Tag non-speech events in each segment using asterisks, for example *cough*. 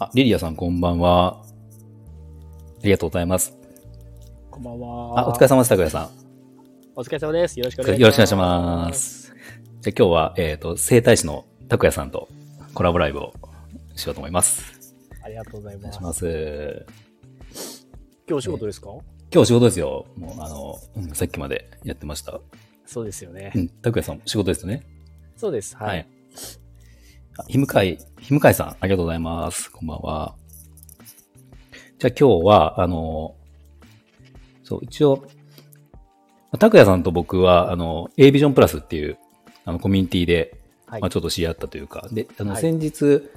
あ、リリアさんこんばんは。ありがとうございます。こんばんは。あ、お疲れ様です、拓也さん。お疲れ様です。よろしくお願いします。よろしくお願いします。じゃあ今日は、えっ、と、生態師の拓也さんとコラボライブをしようと思います。ありがとうございます。お願いします。今日お仕事ですか、今日仕事ですよ。もう、あの、うんさっきまでやってました。そうですよね。うん、拓也さん仕事ですね。そうです。はい。はい。あひむかい、ひむかいさん、ありがとうございます。こんばんは。じゃあ今日は、あの、そう、一応、拓也さんと僕は、あの、A ビジョンプラスっていう、あの、コミュニティで、はいまあちょっと知り合ったというか、で、あの、はい先日、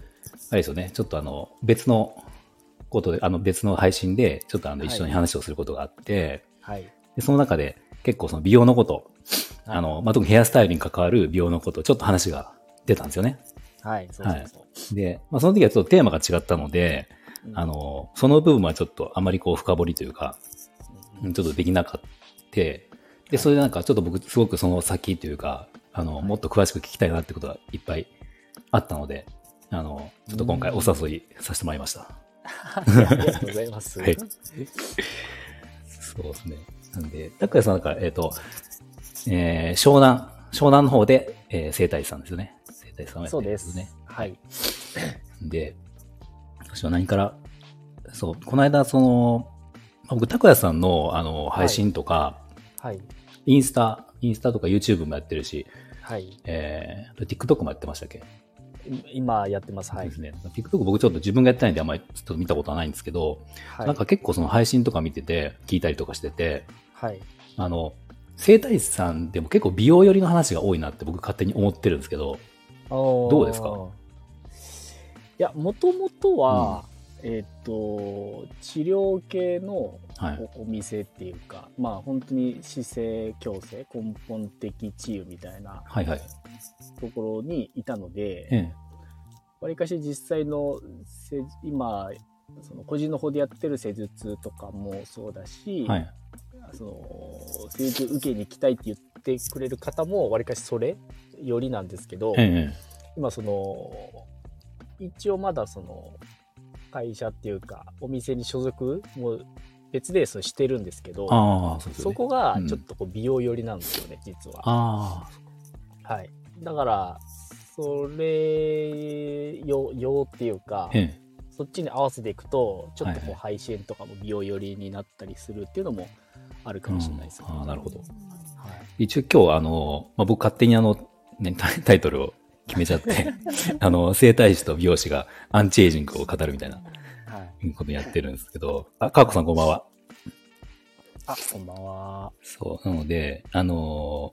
あれですよね、ちょっとあの、別のことで、あの、別の配信で、ちょっとあの、はい一緒に話をすることがあって、はい。でその中で、結構その美容のこと、はいあの、まあ、特にヘアスタイルに関わる美容のこと、ちょっと話が出たんですよね。はい。そうそうそう。で、まあ、その時はちょっとテーマが違ったので、うんあの、その部分はちょっとあまりこう深掘りというか、うんちょっとできなかった。で、それでなんかちょっと僕すごくその先というか、あの、もっと詳しく聞きたいなってことがいっぱいあったので、あの、ちょっと今回お誘いさせてもらいました。*laughs* ありがとうございます。*laughs* はいそうですね。なんで、拓也さんなんか、えっ、と、えー湘南、湘南の方で、えー、生態師さんですよね。生態師さんをやってそうでるんですね。す。はい。で、私は何から、そう、この間、その、まあ僕、拓也さんの、あの、配信とか、はい。インスタ、インスタとか YouTube もやってるし、はい。えー、TikTok もやってましたっけ？今やってます。はいです。ね。TikTok 僕ちょっと自分がやってないんであんまりちょっと見たことはないんですけど、はい。なんか結構その配信とか見てて、聞いたりとかしてて、はい。あの、生態師さんでも結構美容寄りの話が多いなって僕勝手に思ってるんですけど、どどうですか？いや、もともとは、えっ、と、治療系のはい。おお店っていうか、まあ本当に姿勢矯正、根本的治癒みたいなはいはい。ところにいたので、えわりかし実際の施今、その個人の方でやってる施術とかもそうだし、え。はい。その施術受けに行きたいって言ってくれる方もわりかしそれよりなんですけど、ええ。今その一応まだその会社っていうかお店に所属も別でそのしてるんですけどそね。そこがうんちょっとこう美容寄りなんですよね、実は。あはい、だからそれ用用っていうかあ、ええ。そっちに合わせていくとちょっとこう配信とかも美容寄りになったりするっていうのもあるかもしれないです、うんなるほどはい一応今日あの、まあ、僕勝手にあの、ね、*laughs* タイトルを決めちゃって、*laughs* あの、生態師と美容師がアンチエイジングを語るみたいなはい、ことやってるんですけど、あ、かーこさんこんばんは。あこんばんは。そう、なので、あの、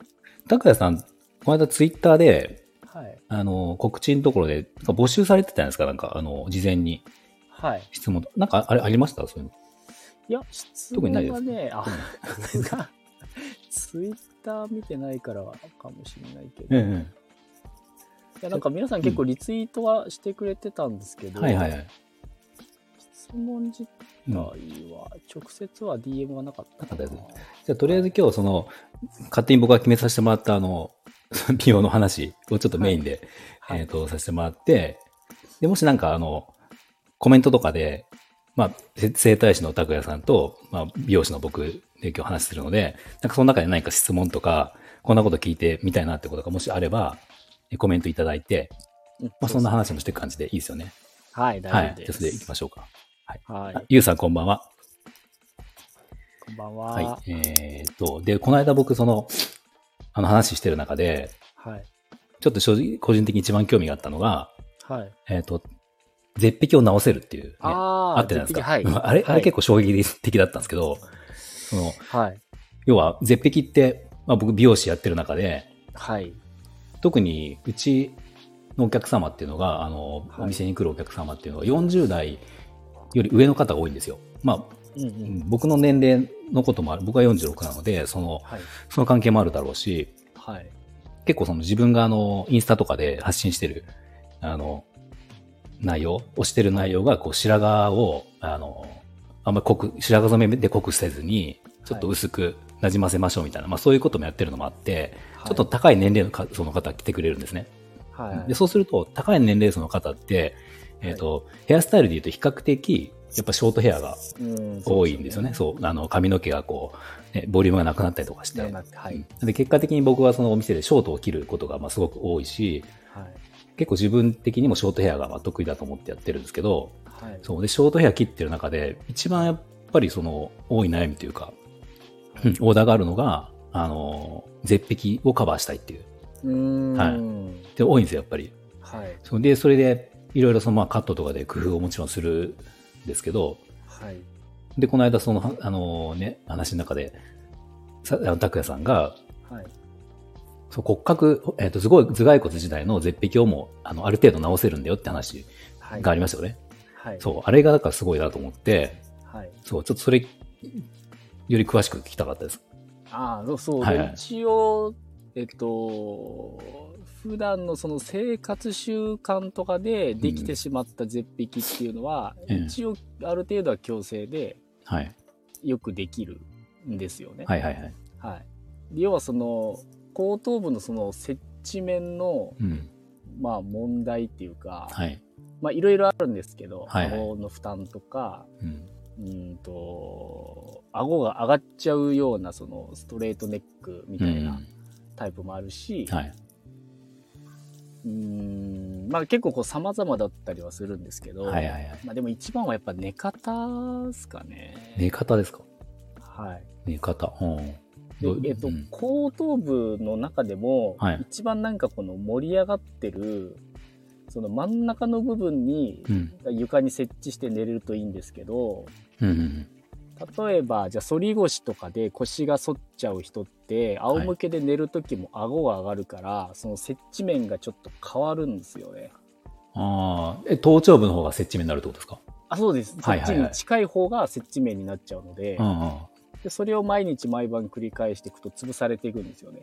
拓也さん、この間ツイッターで、はい。あの、告知のところで、募集されてたんですかなんか、あの、事前にはい。質問。なんか、あれ、ありました？そういうの。いや、質特にないです問はね、あ、ツイッター見てないからかもしれないけど、いえやなんか皆さん結構リツイートはしてくれてたんですけえ。ど、はいはいはい。質問自うん体は、直接は DM はなかったかな。なかったじゃあ、とりあえず今日、その、勝手に僕が決めさせてもらった、あの、*laughs* 美容の話をちょっとメインで、はいえっ、と、させてもらって、で、もしなんか、あの、コメントとかで、まあ、せ整体師の拓也さんと、まあ、美容師の僕で今日話してるので、なんかその中で何か質問とか、こんなこと聞いてみたいなってことがもしあれば、えコメントいただいて、うんまあ、そんな話もしていく感じでいいですよね。はい、大はい。丈夫です。じゃあ、それで行きましょうか。はいあ。ゆうさんこんばんは。こんばんは。はいは。い。えーっと、で、この間僕その、あの話してる中で、はい。ちょっと正直、個人的に一番興味があったのが、はい。えーっと、絶壁を直せるっていう、ね、あーあってないですか？はい。うんあれ、あれ結構衝撃的だったんですけど、その、構。はい。要は絶壁って、まあ僕美容師やってる中で、はい。特にうちのお客様っていうのが、あの、はいお店に来るお客様っていうのが40代より上の方が多いんですよ。まあ、うんうん。僕の年齢のこともある。僕は46なので、その、はい。その関係もあるだろうし、はい。結構その自分があの、インスタとかで発信してる、あの、内容、押してる内容が、こう、白髪を、あの、あんまり濃く、白髪染めで濃くせずに、ちょっと薄く馴染ませましょうみたいな、まあそういうこともやってるのもあって、ちょっと高い年齢のかその方来てくれるんですね。はい。で、そうすると、高い年齢層の方って、えっ、と、ヘアスタイルで言うと比較的、やっぱショートヘアがうん多いんですよね。そう,、あの、髪の毛がこう、ね、ボリュームがなくなったりとかして。はいうんで、結果的に僕はそのお店でショートを切ることがまあすごく多いし、はい。結構自分的にもショートヘアがまあ得意だと思ってやってるんですけど、はい。そう。で、ショートヘア切ってる中で、一番やっぱりその、多い悩みというか、うんオーダーがあるのが、あの、絶壁をカバーしたいっていう。う。はいで、多いんですよ、やっぱり。はい。そうで、それで、いろいろそのまあカットとかで工夫をもちろんするんですけど、はい。で、この間その、はあのね、話の中で、拓也さんが、はい。そう骨格、えっ、と、すごい頭蓋骨時代の絶壁をもう、あの、ある程度直せるんだよって話はい。がありましたよね。はい。そう、あれがだからすごいなと思って、はい。そう、ちょっとそれ、より詳しく聞きたかったです。ああ、そうそう。はいはい一応、えっと、普段のその生活習慣とかでできてしまった絶壁っていうのは、うん一応ある程度は強制ではい。よくできるんですよね。はいはいはい。はい。要はその後頭部のその接地面のうん。まあ問題っていうか、はい。まあいろいろあるんですけど、はいはい顎の負担とか、うん。うんと、顎が上がっちゃうようなそのストレートネックみたいなタイプもあるし、はい。うーん、まあ結構こう様々だったりはするんですけど、はいはいはい。まあでも一番はやっぱ寝方ですかね。寝方ですか？はい。寝方。うん。どでえっと、うん後頭部の中でも、はい一番なんかこの盛り上がってる、その真ん中の部分にうん。床に設置して寝れるといいんですけど、うんうん。例えば、じゃあ、反り腰とかで腰が反っちゃう人って、仰向けで寝るときも顎が上がるから、その接地面がちょっと変わるんですよね。ああ、え、頭頂部の方が接地面になるってことですか？あ、そうです。そはいはいはいっちに近い方が接地面になっちゃうので、うんうん。でそれを毎日毎晩繰り返していくと潰されていくんですよね。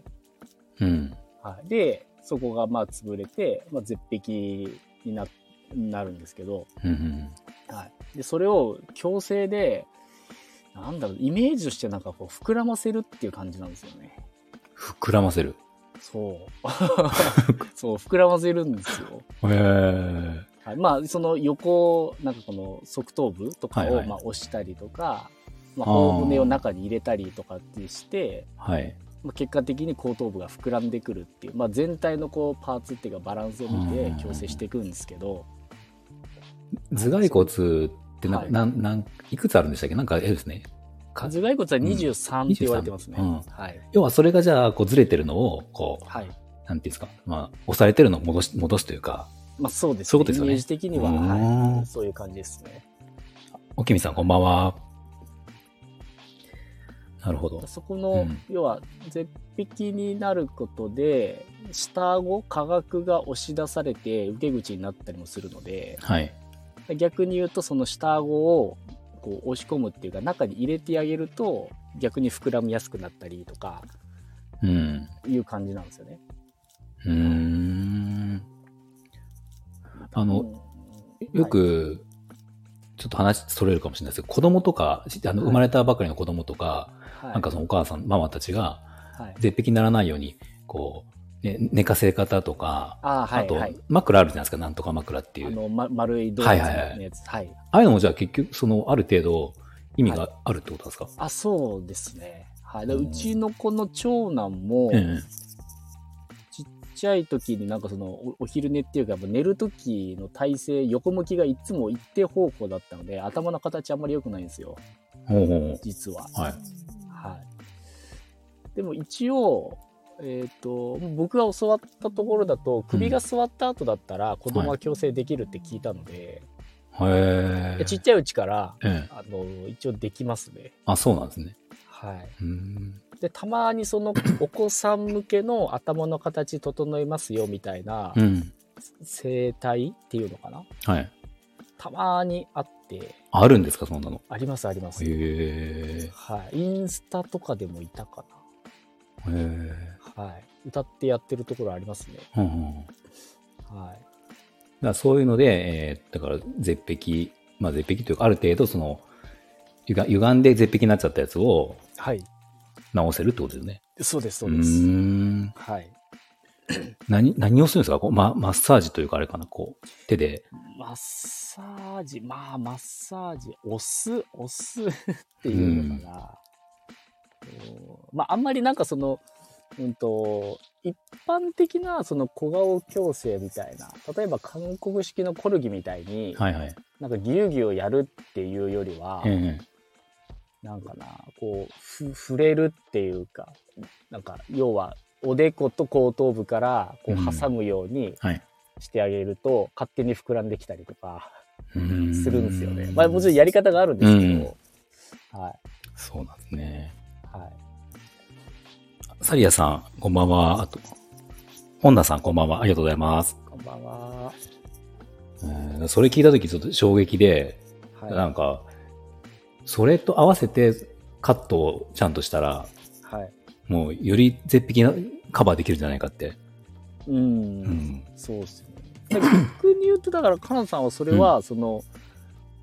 うん。はい、で、そこがまあ潰れて、まあ、絶壁にななるんですけど、うんうん。はい、でそれを強制で、なんだろう、イメージとしてなんかこう膨らませるっていう感じなんですよね。膨らませる。そう。*laughs* そう、膨らませるんですよ。へえ。はい、まあ、その横、なんかこの側頭部とかをまあ押したりとか、まあ、頬骨を中に入れたりとかってして、はい。まあ、結果的に後頭部が膨らんでくるっていう、まあ、全体のこうパーツっていうかバランスを見てうん矯正していくんですけど、頭蓋骨ってなはいなん、なん、いくつあるんでしたっけ？なんか、えですね。か頭蓋骨は23って言われてますね。うんはい。要はそれがじゃあ、こうずれてるのを、こう、はい。なんていうんですか？まあ、押されてるのを戻し、戻すというか。まあそうですそういうことですよねイメージ的には、うんはい。そういう感じですね。おきみさん、こんばんは。なるほど。そこの、うん要は絶壁になることで下顎下顎が押し出されて受け口になったりもするのではい。逆に言うとその下顎をこう押し込むっていうか中に入れてあげると逆に膨らみやすくなったりとかうん。いう感じなんですよね。うーん。あのうんよく、ちょっと話それるかもしれないですけど、子供とか、あの、はい生まれたばかりの子供とか、はい。なんかそのお母さん、ママたちが、はい、絶壁にならないように、こう、ね、寝かせ方とか、あーはいあとはい、枕あるじゃないですか、なんとか枕っていう。あの、ま、丸いドーナツのやつ、はいああいうのもじゃあ結局、その、ある程度、意味があるってことですか、あそうですね。はい、でうちの子の長男も、ええちっちゃい時になんかそのおお昼寝っていうか寝る時の体勢横向きがいつも一定方向だったので頭の形あんまり良くないんですよ。ほうほ実は。う。はい。はい、でも一応、えー、と僕が教わったところだと首が座った後だったら子供は矯正できるって聞いたので、へえ。ちっちゃいうちからええ。あの一応できますね。あ、そうなんですね。はい。でたまにそのお子さん向けの頭の形整えますよみたいなうん。整体っていうのかな？はい。たまにあってあるんですか、そんなの。ありますあります、へえ。はい、インスタとかでもいたか。な、はい、歌ってやってるところありますね、うんうん。だはい、からそういうので、えーだから絶壁、まあ絶壁というか、ある程度その、ゆが歪んで絶壁になっちゃったやつをはい、直せるってことですよね。そうですそううです。はい、*coughs* 何、何をするんですか？こう、ま、マッサージというかあれかなこう、手で。マッサージ、まあ、マッサージ、押す、押す？*laughs* っていうのかな。まあ、あんまりなんかその、うんと、一般的なその小顔矯正みたいな、例えば韓国式のコルギみたいに、はいはい。なんかギュウギュウやるっていうよりは、ええなんかな、こう、ふ触れるっていうか、なんか、要は、おでこと後頭部からこうんう挟むようにはい。してあげると、勝手に膨らんできたりとかするんですよね。まあもちろんやり方があるんですけど、はい。そうなんですね。はい。サリアさん、こんばんは。あと、本田さん、こんばんは。ありがとうございます。こんばんは。うんそれ聞いたときちょっと衝撃で、はい。なんか、それと合わせてカットをちゃんとしたら、はい。もうより絶壁なカバーできるんじゃないかって。うん。うん。そうっすよね。逆に言うと、だから、カナさんはそれは、その、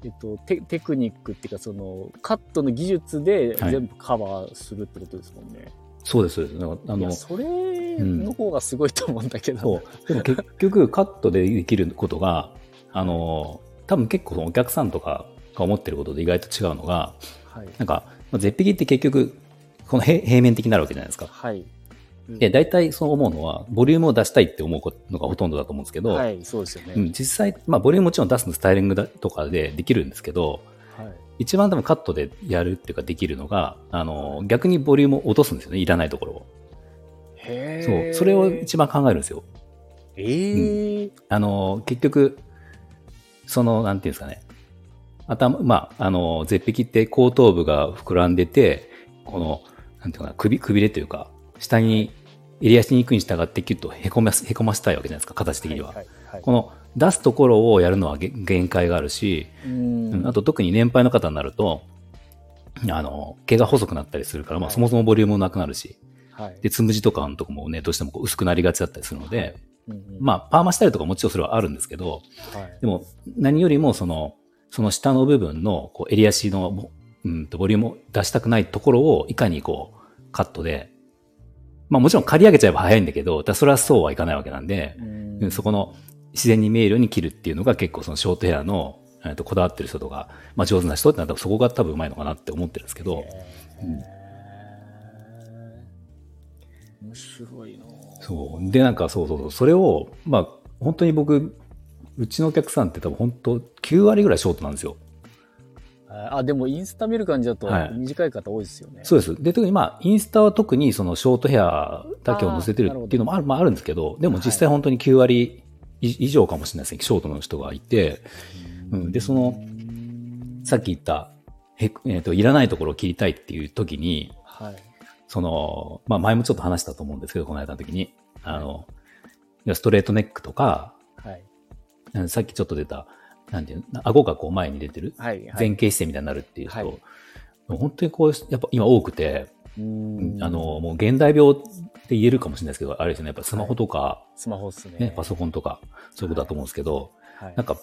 えっとテ、テクニックっていうか、その、カットの技術ではい全部カバーするってことですもんね。そうです、そうです。あのそれの方がすごいと思うんだけど。そう。でも結局、カットでできることが、あの、多分結構お客さんとかが思ってることで意外と違うのが、はい。なんか、まあ絶壁って結局、この平平面的になるわけじゃないですか。はい。で、大体そう思うのは、ボリュームを出したいって思うのがほとんどだと思うんですけど、はい、そうですよね。うん、実際、まあ、ボリュームもちろん出すのスタイリングだとかでできるんですけど、はい。一番多分カットでやるっていうかできるのが、あの、逆にボリュームを落とすんですよね。いらないところを。へそう。それを一番考えるんですよ。ええあの、結局、その、なんていうんですかね。頭、まあ、あの、絶壁って後頭部が膨らんでて、この、なんていうかな、首、くびれというか、下に襟足に行くに従ってキュッとへこませ、へこませたいわけじゃないですか、形的には。はいはいこの出すところをやるのはげ限界があるし、うん。うんあと特に年配の方になると、あの、毛が細くなったりするから、まあはい。そもそもボリュームもなくなるし、はい。で、つむじとかのとこもね、どうしてもこう薄くなりがちだったりするので、うんうん。まあ、パーマしたりとかもちろんそれはあるんですけど、はい。でも、何よりもその、その下の部分の、こう、襟足の、ぼうんと、ボリュームを出したくないところを、いかにこう、カットで、まあもちろん刈り上げちゃえば早いんだけど、だそれはそうはいかないわけなんで、うん。うんそこの自然に見えるように切るっていうのが結構そのショートヘアの、えーとこだわってる人とか、まあ上手な人ってなったらそこが多分うまいのかなって思ってるんですけど、うん。面白いなそう。で、なんかそうそうそう、それを、まあ本当に僕、うちのお客さんって多分本当9割ぐらいショートなんですよ。あ、でもインスタ見る感じだとはい。短い方多いですよね。そうです。で、特にまあ、インスタは特にそのショートヘアだけを載せてるっていうのもある、まああるんですけど、でも実際本当に9割以以上かもしれないですね、ショートの人がいて、うん。でそのさっき言った、へえっ、と、いらないところを切りたいっていう時に、はい。その、まあ前もちょっと話したと思うんですけど、この間の時に、あの、ストレートネックとか、はい。うんさっきちょっと出た、なんていうの、顎がこう前に出てる、はい。前傾姿勢みたいになるっていう人、はい。本当にこう、やっぱ今多くて、うんあの、もう現代病って言えるかもしれないですけど、あれですよね、やっぱスマホとか、スマホっすね。ね、パソコンとか、そういうことだと思うんですけど、はいなんか、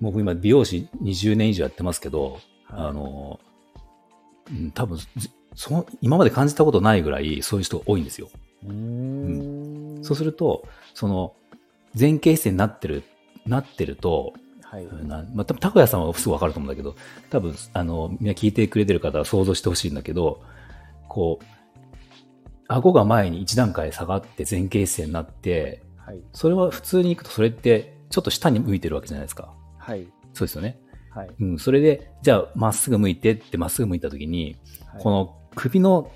僕今美容師20年以上やってますけど、はいあの、うん多分、ずその、今まで感じたことないぐらいそういう人が多いんですよ。うーん。そうすると、その、前傾姿勢になってる、なってると、はい。なまあ、多分、高谷さんはすぐわかると思うんだけど、多分、あの、みんな聞いてくれてる方は想像してほしいんだけど、こう、顎が前に一段階下がって前傾姿勢になって、はい。それは普通に行くとそれってちょっと下に向いてるわけじゃないですか。はい。そうですよね。はい。うん。それで、じゃあまっすぐ向いてってまっすぐ向いたときに、はいこの首の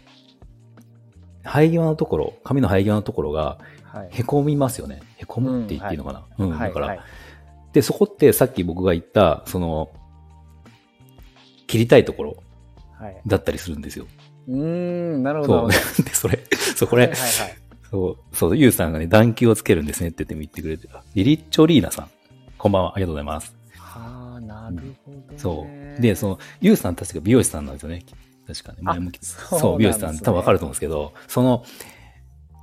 生え際のところ、髪の生え際のところがはい。へこみますよね。へこむって言っていいのかな。うん。はい。だから、はいで、そこってさっき僕が言った、その、切りたいところはい。だったりするんですよ。うーん、なるほど。そう。*laughs* で、それ、そう、これ、はいはいはい。そう、そう、ゆうさんがね、暖球をつけるんですねって言って言ってくれてた。リリッチョリーナさん。こんばんは。ありがとうございます。はあ、なるほど、ね。そう。で、その、ゆうさん確か美容師さんなんですよね。確かね。前もそうそう、美容師さん、多分わかると思うんですけど、その、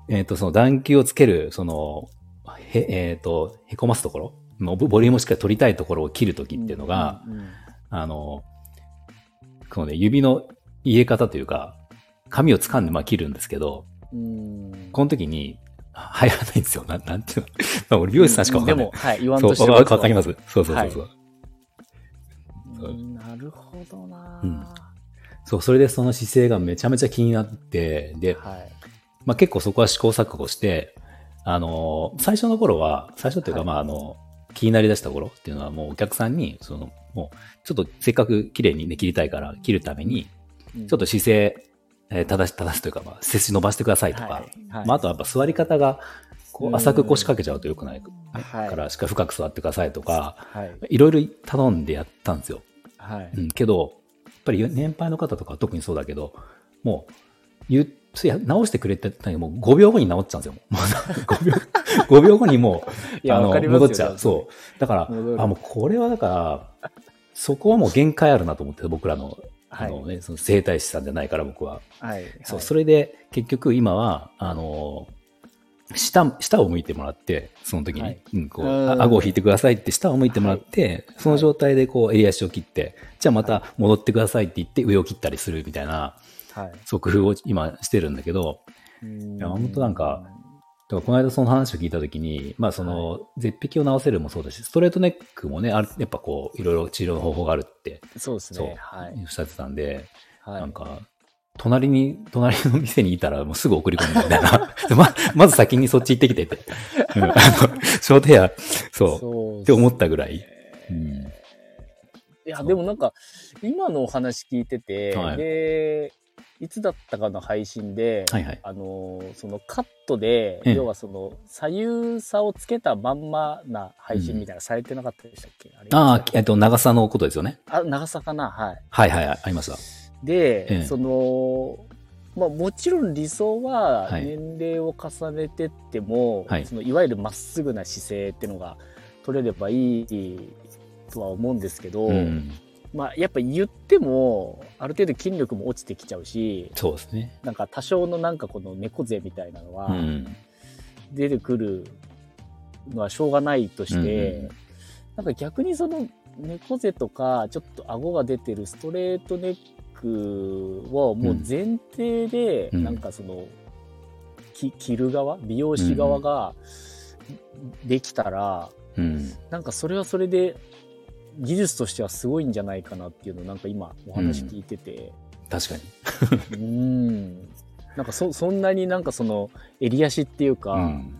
えっ、と、その暖球をつける、その、へ、えっ、と、へこますところのボボリュームをしっかり取りたいところを切るときっていうのが、うんうんうんあの、このね、指の入れ方というか、髪を掴んでまあ切るんですけど、うんこの時に、入らないんですよ。ななんていうの？*laughs* まあ、俺、美容師さんしかわかんない。でも、はい、言わんそう、としてるわかります。そうそうそうそう。そううんなるほどな、うんそう、それでその姿勢がめちゃめちゃ気になって、で、はい。まあ結構そこは試行錯誤して、あのー最初の頃は、最初っていうか、はいまああの、気になりだした頃っていうのはもうお客さんに、その、もう、ちょっとせっかく綺麗にね、切りたいから、切るために、ちょっと姿勢、えー正し、正すというか、まあ、背筋伸ばしてくださいとか、はいはいまああとはやっぱ座り方が、こう浅く腰掛けちゃうと良くないはいから、しっかり深く座ってくださいとか、はい。いろいろ頼んでやったんですよ。はい。うん、けど、やっぱり年配の方とかは特にそうだけど、もう、言っいや直してくれてたもう5秒後に直っちゃうんですよ。もう5秒、5秒後にもう、あの戻っちゃう。そう。だから、あ、もうこれはだから、そこはもう限界あるなと思って、僕らの、あはい。のね、その整体師さんじゃないから僕は。はい。そう、はい。それで結局今は、あの、下、下を向いてもらって、その時に、はい。うん、こう、顎を引いてくださいって下を向いてもらって、その状態でこう、襟足を切って、じゃあまた戻ってくださいって言って上を切ったりするみたいな、はい。そう工夫を今してるんだけど、いや本当なんか、だからこの間その話を聞いた時に、まあその、絶壁を直せるもそうだし、ストレートネックもね、やっぱこう、いろいろ治療の方法があるって、そうですね。はい。おっしゃってたんで、はい。なんか、隣に、隣の店にいたらもうすぐ送り込むみたいな。*laughs* でま、まず先にそっち行ってきてって。うん、あの、ショートヘア、そう、そうって思ったぐらい。うん。いや、でもなんか、今のお話聞いてて、はいで、いつだったかの配信で、はいはい。あのーそのカットで、ええ要はその左右差をつけたまんまな配信みたいなのされてなかったでしたっけ、あれああ、えっと、長さのことですよね。あ、長さかな？はい。はいはいはい、ありました。で、ええその、まあもちろん理想ははい年齢を重ねてっても、はいそのいわゆるまっすぐな姿勢っていうのが取れればいいとは思うんですけど、うん。まあやっぱ言ってもある程度筋力も落ちてきちゃうしそうですね。なんか多少のなんかこの猫背みたいなのはうん。出てくるのはしょうがないとして、うんうんなんか逆にその猫背とかちょっと顎が出てるストレートネックをもう前提でうんなんかその、き切る側美容師側ができたら、うん。なんかそれはそれで技術としてはすごいんじゃないかなっていうのをなんか今お話聞いてて、確かに。うん、なんかそそんなになんかその襟足っていうか、うん。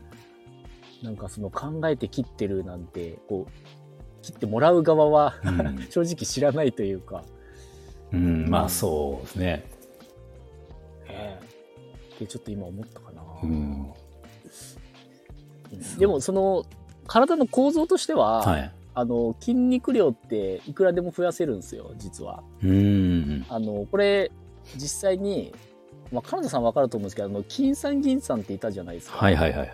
なんかその考えて切ってるなんてこう切ってもらう側は、うん *laughs* 正直知らないというか、うん、まあそうですね。ええでちょっと今思ったかな、うん。でもその体の構造としては、はい。あの筋肉量っていくらでも増やせるんですよ実は。うん。あのこれ実際に、まあ、カナダさん分かると思うんですけどあの金さん銀さんっていたじゃないですか、はいはいはいはい。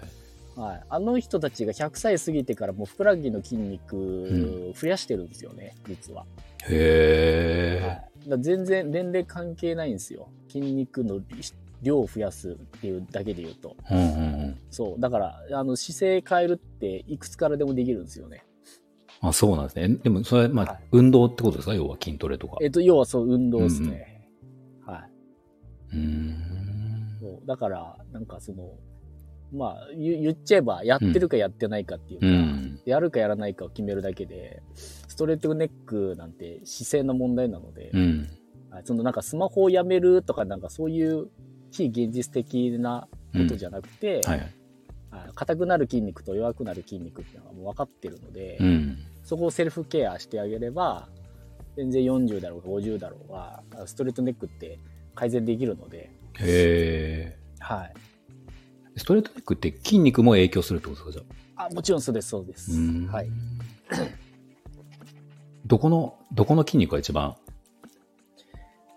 はい、あの人たちが100歳過ぎてからもうふくらはぎの筋肉ん増やしてるんですよね、実は。へえ。はい、全然年齢関係ないんですよ筋肉の量を増やすっていうだけで言うとうんうんうん。そうだからあの姿勢変えるっていくつからでもできるんですよねあ、そうなんですね。でも、それ、まあ、はい運動ってことですか？要は筋トレとか。えっと要はそう運動ですね、はい、うーん。そうだからなんかそのまあ言言っちゃえばやってるかやってないかっていうか、うん。やるかやらないかを決めるだけでストレートネックなんて姿勢の問題なので、うん。はいそのなんかスマホをやめるとかなんかそういう非現実的なことじゃなくて、はい。はい硬くなる筋肉と弱くなる筋肉っていうのがもう分かってるので、うん。そこをセルフケアしてあげれば全然40だろうが50だろうがストレートネックって改善できるので、へえ。はい、ストレートネックって筋肉も影響するってことですかじゃあ？もちろんそうですそうですはい。*coughs* どこの、どこの筋肉が一番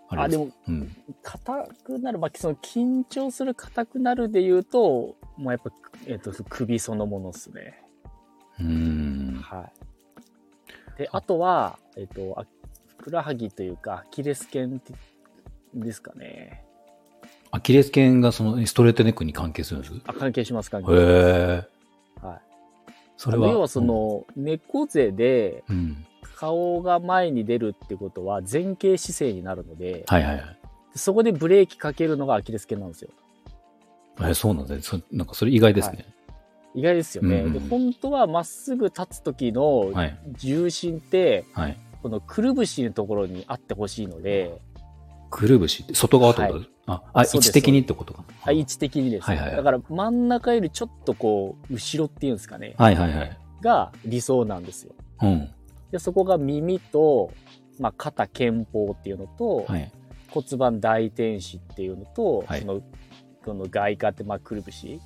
あれす？あでもうん。硬くなる、まあ、その緊張する硬くなるで言うともうやっぱ、えっと首そのものですねうーん。はい。で、あとは、えっ、と、あふくらはぎというか、アキレス腱ですかね。アキレス腱がそのストレートネックに関係するんです？へあ、関係します、関係します。え。はい。それは。要はその、猫背でうん。顔が前に出るってことは前傾姿勢になるので、はいはいはい。そこでブレーキかけるのがアキレス腱なんですよ。え、そうなんですね。そなんかそれ意外ですね。意外ですよね。うんうんで本当はまっすぐ立つ時のはい。重心って、はい。このくるぶしのところにあってほしいので、くるぶしって、外側ってこと、はいあ、あ、位置的にってことか。あ位置的にですね、はいはいはいだから真ん中よりちょっとこう、後ろっていうんですかね、はいはいはい。が理想なんですよ。うん。で、そこが耳と、まあ、肩肩方っていうのと、はい。骨盤大天使っていうのと、はいその、この外科って、まあ、くるぶし。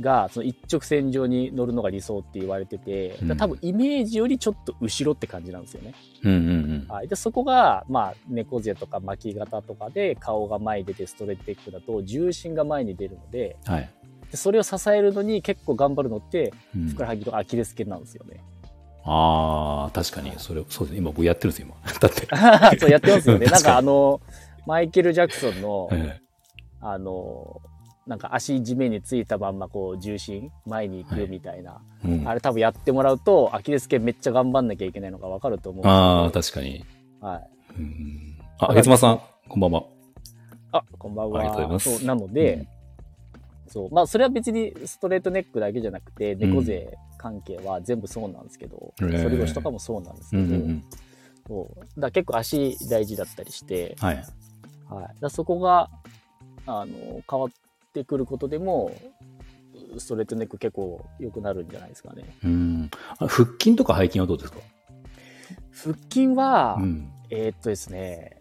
が、その一直線上に乗るのが理想って言われてて、多分イメージよりちょっと後ろって感じなんですよね。うんうんうん。はい。で、そこが、まあ、猫背とか巻き肩とかで顔が前に出てストレッチテックだと重心が前に出るので、はい。でそれを支えるのに結構頑張るのって、うんふくらはぎとかアキレス腱なんですよね。ああ、確かに、それ、そうですね。今僕やってるんですよ、今。*laughs* だって。そうやってますよね。なん確かあの、マイケル・ジャクソンの、えあの、なんか足地面についたまんまこう重心前に行くみたいな、えうん、あれ多分やってもらうとアキレス腱めっちゃ頑張んなきゃいけないのがわかると思うああ、け確かに。ど、はい。うん、あ、月間さん、こんばんは。あ、こんばんは。ありがとうございますそうなので、そう。まあ、それは別にストレートネックだけじゃなくて、猫背関係は全部そうなんですけど、へー反り腰とかもそうなんですけど、うんうんうん。そう。だ結構足大事だったりして、はい。はい。だそこが、あの、変わってくることでも、ストレートネック結構良くなるんじゃないですかね。うん。あ腹筋とか背筋はどうですか？腹筋は、うん。えーっとですね、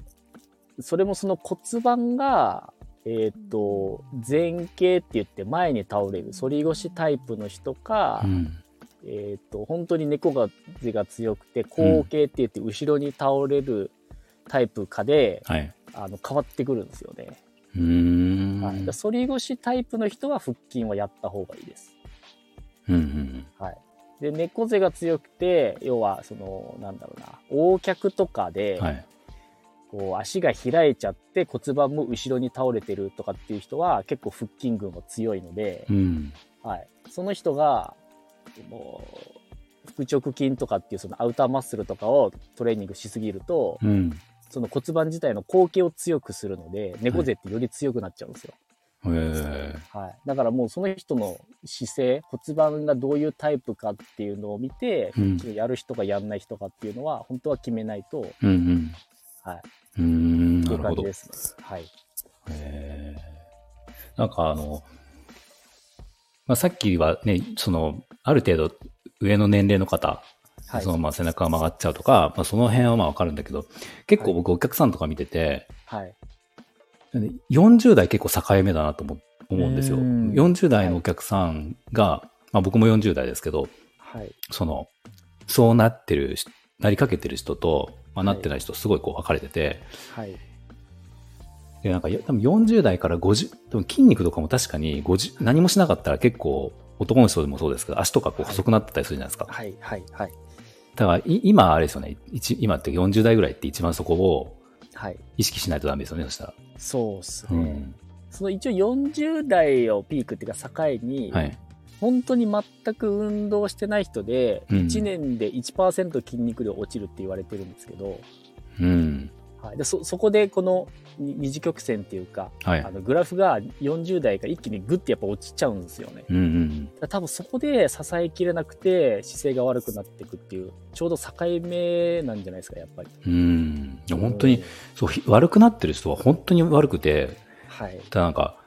それもその骨盤が、えーっと、前傾って言って前に倒れる、反り腰タイプの人か、うん。えーっと、本当に猫が背が強くて、後傾って言って後ろに倒れるタイプかで、はい。あの、変わってくるんですよね。うーん。はい。反り腰タイプの人は腹筋はやった方がいいです。うんうんはい。で、猫背が強くて、要は、その、なんだろうな、横脚とかで、うん。はい。こう足が開いちゃって骨盤も後ろに倒れてるとかっていう人は結構腹筋群が強いのでう、ん。はい、その人がもう腹直筋とかっていうそのアウターマッスルとかをトレーニングしすぎるとうん。その骨盤自体の後傾を強くするので猫背ってより強くなっちゃうんですよ。はい、だからもうその人の姿勢骨盤がどういうタイプかっていうのを見てうんやる人かやんない人かっていうのは本当は決めないと、うんうん。はい、うーん。いるほど。へう感じですね。はい。え。なんかあの、まあ、さっきはね、その、ある程度上の年齢の方、はいそのまま背中が曲がっちゃうとか、まあ、その辺はまあわかるんだけど、結構僕お客さんとか見てて、はい。40代結構境目だなと思思うんですよ。うん40代のお客さんが、まあ僕も40代ですけど、はい。その、そうなってるし、なりかけてる人と、まあ、はないってない人すごいこう分かれてて、はい。で、なんか、や多分40代から50、多分筋肉とかも確かに50、何もしなかったら結構、男の人でもそうですけど、足とかこうはい細くなってたりするじゃないですか。はい。はい。はい。だから、い今あれですよね、一今って40代ぐらいって一番そこをはい。意識しないとダメですよね、そしたら。そうっすね。うん。その一応40代をピークっていうか境に、はい。本当に全く運動してない人で、うん1年で1%筋肉量落ちるって言われてるんですけど、うん。はい、でそそこでこのに二次曲線っていうか、はいあ。のグラフが40代から一気にグッてやっぱ落ちちゃうんですよね。うんうん多分そこで支えきれなくて姿勢が悪くなっていくっていうちょうど境目なんじゃないですかやっぱり。うん。本当にうん、そう、ひ悪くなってる人は本当に悪くて、はい。ただなんか、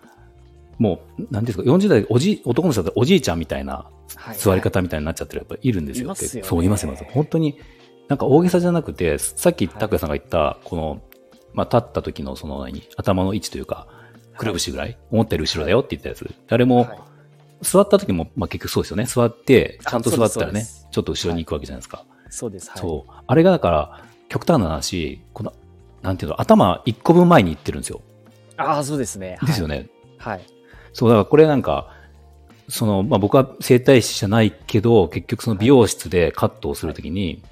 もう、なんですか、40代、おじ、男の人だったらおじいちゃんみたいなはい座り方みたいになっちゃってるやっぱいるんですよ。いますよね結構そう、いますいます。本当に、なんか大げさじゃなくて、さっき拓也さんが言った、この、まあ、立った時のその何、頭の位置というか、くるぶしぐらい、思ったより後ろだよって言ったやつ。あれも、はい座った時も、まあ、結局そうですよね。座って、ちゃんと座ったらねちょっと後ろに行くわけじゃないですか。そうです。はい。そう。あれがだから、極端な話、この、なんていうの、頭1個分前に行ってるんですよ。ああ、そうですね。ですよね。はい。そう、だからこれなんか、その、まあ、僕は整体師じゃないけど、結局その美容室でカットをするときに、はい。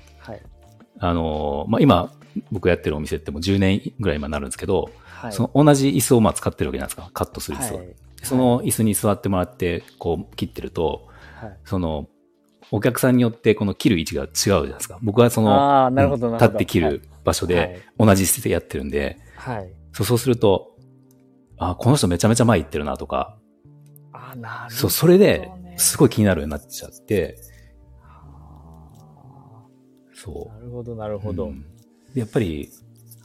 あの、まあ、今、僕やってるお店ってもう10年ぐらい今になるんですけど、はい。その同じ椅子をまあ使ってるわけじゃないですか、カットする椅子を。はいその椅子に座ってもらって、こう切ってると、はいその、お客さんによってこの切る位置が違うじゃないですか。僕はその。立って切る場所で同じ姿勢でやってるんで、はい。はい。そうすると、あ、この人めちゃめちゃ前行ってるなとか、あーなるほどねそう、それで、すごい気になるようになっちゃって、あそーなるほど、なるう。ほど。うんでやっぱり、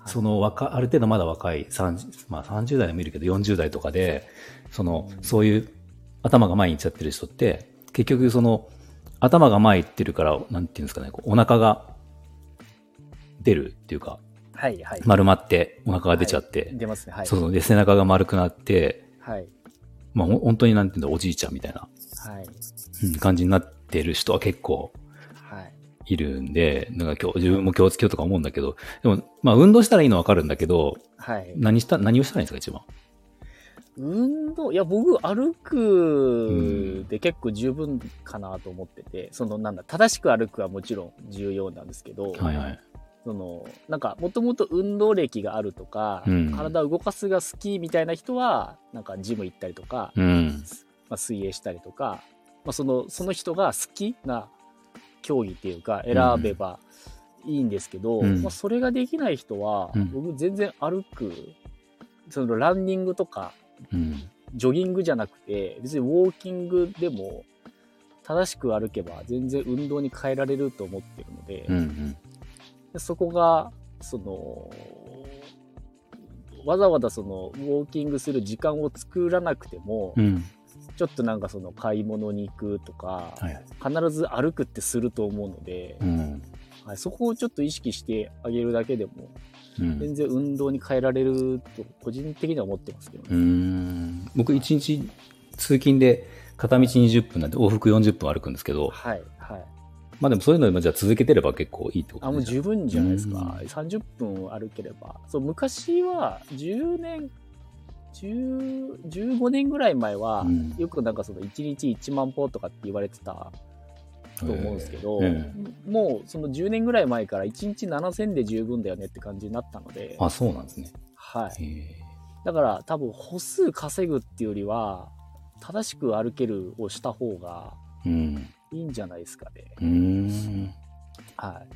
その若、ある程度まだ若い、30, まあ30代でもいるけど40代とかで、その、そういう頭が前に行っちゃってる人って、結局その、頭が前に行ってるから、なんていうんですかね、こうお腹が出るっていうか、はい、はい。丸まってお腹が出ちゃって、はい出ますね。はい。そうそう、で、背中が丸くなって、はい。まあ本当になんていうんだ、おじいちゃんみたいな、はい。うん感じになってる人は結構はい。いるんで、なんか今日、自分も気をつけようとか思うんだけど、でも、まあ運動したらいいのはわかるんだけど、はい。何した、何をしたらいいんですか、一番？運動、いや、僕、歩くで結構十分かなと思ってて、その、なんだ、正しく歩くはもちろん重要なんですけど、はいはい。その、なんか、もともと運動歴があるとか、うん体を動かすが好きみたいな人は、なんか、ジム行ったりとか、うん。まあ、水泳したりとか、まあ、その、その人が好きな競技っていうか、選べばいいんですけど、うんまあ、それができない人は、うん僕全然歩く、その、ランニングとか、うん。ジョギングじゃなくて、別にウォーキングでも、正しく歩けば全然運動に変えられると思ってるので、うん。うん。でそこが、その、わざわざその、ウォーキングする時間を作らなくても、うん。ちょっとなんかその、買い物に行くとか、はいはい。必ず歩くってすると思うので、うん。はい、そこをちょっと意識してあげるだけでも、うん。全然運動に変えられると、個人的には思ってますけどうね。ん。僕、一日通勤で片道20分なんで往復40分歩くんですけど、はい、はい。まあでもそういうのじゃあ続けてれば結構いいってことあ、もう十分じゃないですか。うん30分歩ければ。そう、昔は10年、10 15年ぐらい前は、うんよくなんかその1日1万歩とかって言われてたと思うんですけど、えもうその10年ぐらい前から1日7000で十分だよねって感じになったので、あ、そうなんですね。はい。へえだから多分歩数稼ぐっていうよりは、正しく歩けるをした方がうん。いいんじゃないですかね。うーん。はい。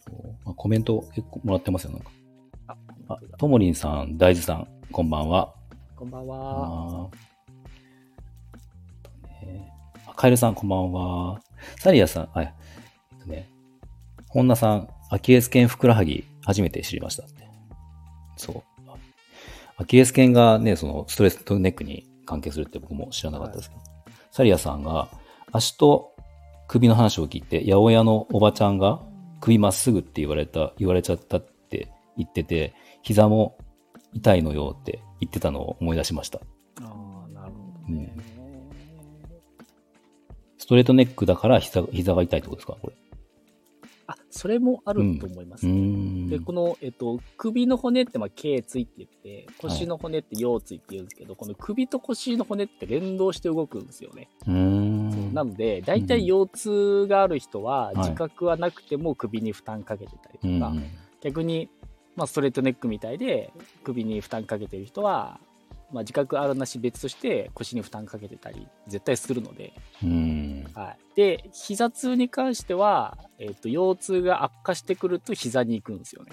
そうまあコメント結構もらってますよ、なんか。あ、ともりんさん、大豆さん、こんばんは。こんばんは。あカエルさん、こんばんは。サリアさん、あ、えっとね、本田さん、アキレス腱ふくらはぎ、初めて知りましたって。そう。アキレス腱がね、そのストレスとネックに関係するって僕も知らなかったですけど、サリアさんが、足と首の話を聞いて、八百屋のおばちゃんが首まっすぐって言われた、言われちゃったって言ってて、膝も痛いのよって言ってたのを思い出しました。ああ、なるほどね。ストレートネックだから膝膝が痛いってことですか？これ。あ、それもあると思います。うーん。で、この、えっと、首の骨って、まあ、頸椎って言って、腰の骨って腰椎って言うんですけど、この首と腰の骨って連動して動くんですよね。なので、大体腰痛がある人は、い自覚はなくても首に負担かけてたりとか、うん逆に、まあ、ストレートネックみたいで、首に負担かけてる人は、まあ、自覚あるなし別として腰に負担かけてたり、絶対するので、うん。はい。で、膝痛に関しては、えっ、と、腰痛が悪化してくると膝に行くんですよね。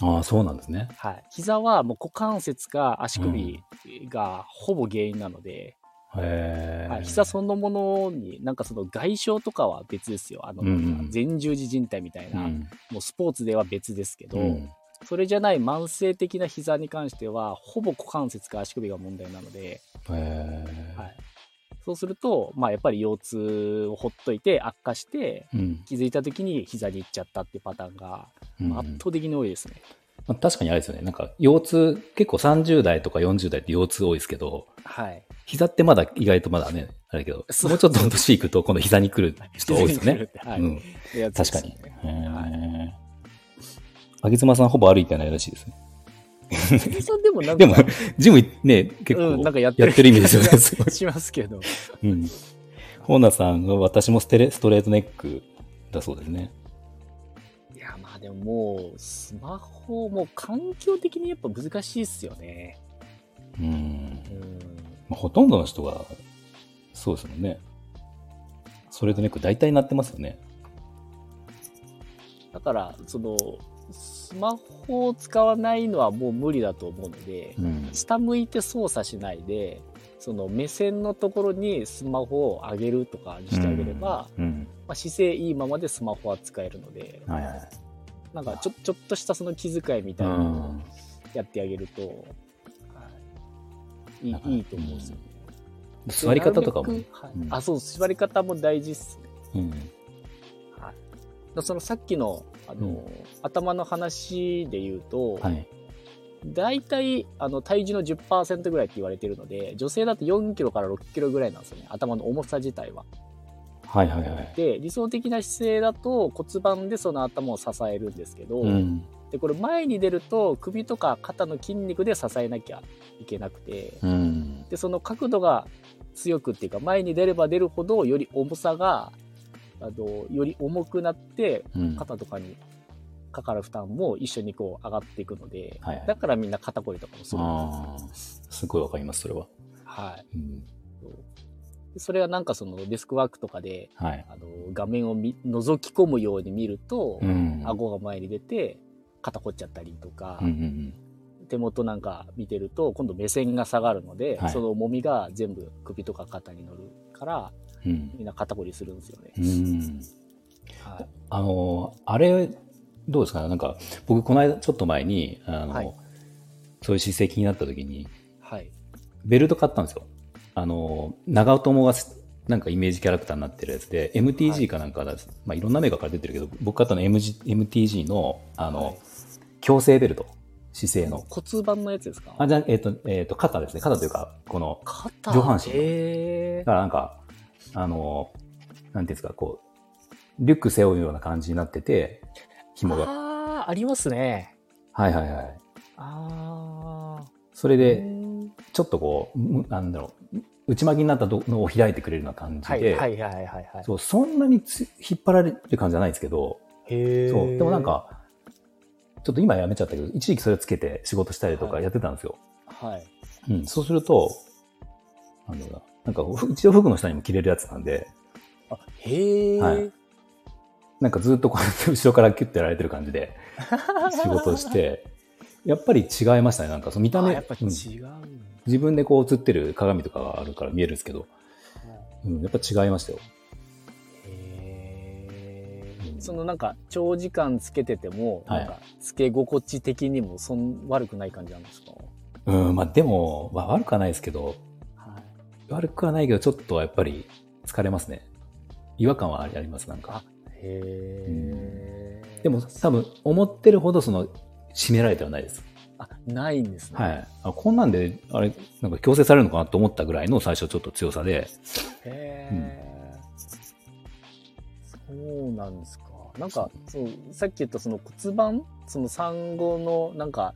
ああ、そうなんですね。はい。膝はもう股関節か足首がほぼ原因なので、へえ。はい、膝そのものに、なんかその外傷とかは別ですよ。あの、うんうん前十字靭帯みたいな、うん。もうスポーツでは別ですけど、うんそれじゃない慢性的な膝に関しては、ほぼ股関節か足首が問題なので。はい。そうすると、まあやっぱり腰痛をほっといて悪化して、うん。気づいた時に膝に行っちゃったっていうパターンがうん圧倒的に多いですね。まあ、確かにあれですよね。なんか、腰痛、結構30代とか40代って腰痛多いですけど、はい。膝ってまだ意外とまだね、あれだけど、もうちょっと年いくと、今度膝に来る人多いですよね。はい。うん。確かに。ねへえ。あげつまさんほぼ歩いてないらしいですね。さんでもなんか、でも、ジムね、結構うん、なんかややってる意味ですよね。*laughs* しますけど。うん。ホーナさんが私もステレストレートネックだそうですね。いや、まあでももう、スマホも環境的にやっぱ難しいっすよね。うん。うん。まあ、ほとんどの人が、そうですもんね。ストレートネック大体なってますよね。だから、その、スマホを使わないのはもう無理だと思うので、うん。下向いて操作しないで、その目線のところにスマホを上げるとかにしてあげれば、うん。まあ、姿勢いいままでスマホは使えるので、はいはい。なんかちょちょっとしたその気遣いみたういなのをん。やってあげると、はい、いいいいと思うんですよ。座り方とかもはいうんあ、そう、座り方も大事っすね。うん。はい、そのさっきのあの、うん頭の話で言うと、はい。大体あの体重の10%ぐらいって言われてるので女性だと4キロから6キロぐらいなんですよね頭の重さ自体は。はいはいはい。で理想的な姿勢だと骨盤でその頭を支えるんですけど、うん。でこれ前に出ると首とか肩の筋肉で支えなきゃいけなくてうん。でその角度が強くっていうか前に出れば出るほどより重さがあのより重くなってうん。肩とかにかかる負担も一緒にこう上がっていくので、はいはいだからみんな肩こりとかもするんああ、すごいわかります、それは。はいうん。それがなんかそのデスクワークとかではい。あの画面を見覗き込むように見ると、うん。顎が前に出て肩凝っちゃったりとか、うんうん手元なんか見てると今度目線が下がるので、はいその重みが全部首とか肩に乗るからうん。うん。みんな肩こりするんですよね。あの、あれ、どうですか？ねなんか、僕、この間、ちょっと前に、あの、はい。そういう姿勢気になった時に、はい、ベルト買ったんですよ。あの、長友がなんかイメージキャラクターになってるやつで、MTG かなんかだ、まあいろんなメーカーから出てるけど、僕買ったの MG MTG の、あの、はい。強制ベルト。姿勢の。骨盤のやつですか？あ、じゃあえっ、と、えっ、と、肩ですね。肩というか、この、肩？上半身えだからなんか、あの、なんていうんですか、こう、リュック背負うような感じになってて、紐が。ああーありますね。はいはいはい。ああ。それで、うんちょっとこう、むなんだろう、内巻きになったのを開いてくれるような感じはいで、はいはいはいはい。そう、そんなにつ引っ張られる感じじゃないですけど、へえ。そう、でもなん、か、ちょっと今やめちゃったけど、一時期それをつけて仕事したりとかやってたんですよ。はい。うん、そうすると、なんだろうな、なんかふ一応服の下にも着れるやつなんで、あ、へえ。はいなんかずっとこうやって後ろからキュッてやられてる感じで *laughs* 仕事をして、やっぱり違いましたね。なんかその見た目、あやっぱうん違うんだ。自分でこう映ってる鏡とかがあるから見えるんですけど、うん、やっぱ違いましたよ。そのなんか長時間つけてても、はいなんかつけ心地的にもそん悪くない感じなんですか？うん、まあでも、まあ、悪くはないですけど、はい。悪くはないけど、ちょっとやっぱり疲れますね。違和感はあります、なんか。へえ。でも多分、思ってるほどその、締められてはないです。あ、ないんですね。はい。あこんなんで、あれ、なんか強制されるのかなと思ったぐらいの最初ちょっと強さで、へえ、そうなんですか。なんか、そう、さっき言ったその骨盤その産後の、なんか、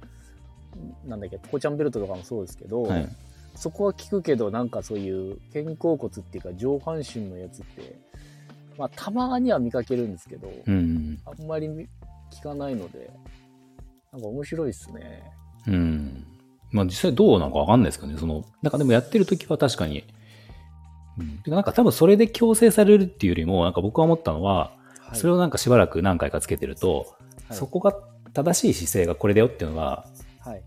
なんだっけ、ポーチャンベルトとかもそうですけど、はい。そこは聞くけど、なんかそういう肩甲骨っていうか上半身のやつって、まあ、たまには見かけるんですけど、うん。あんまり見聞かないので、なんか面白いですね。うん。まあ実際どうなのかわかんないですけどね。その、なんかでもやってる時は確かに、うん。なんか多分それで強制されるっていうよりも、なんか僕は思ったのは、はいそれをなんかしばらく何回かつけてると、はいそこが正しい姿勢がこれだよっていうのがはい。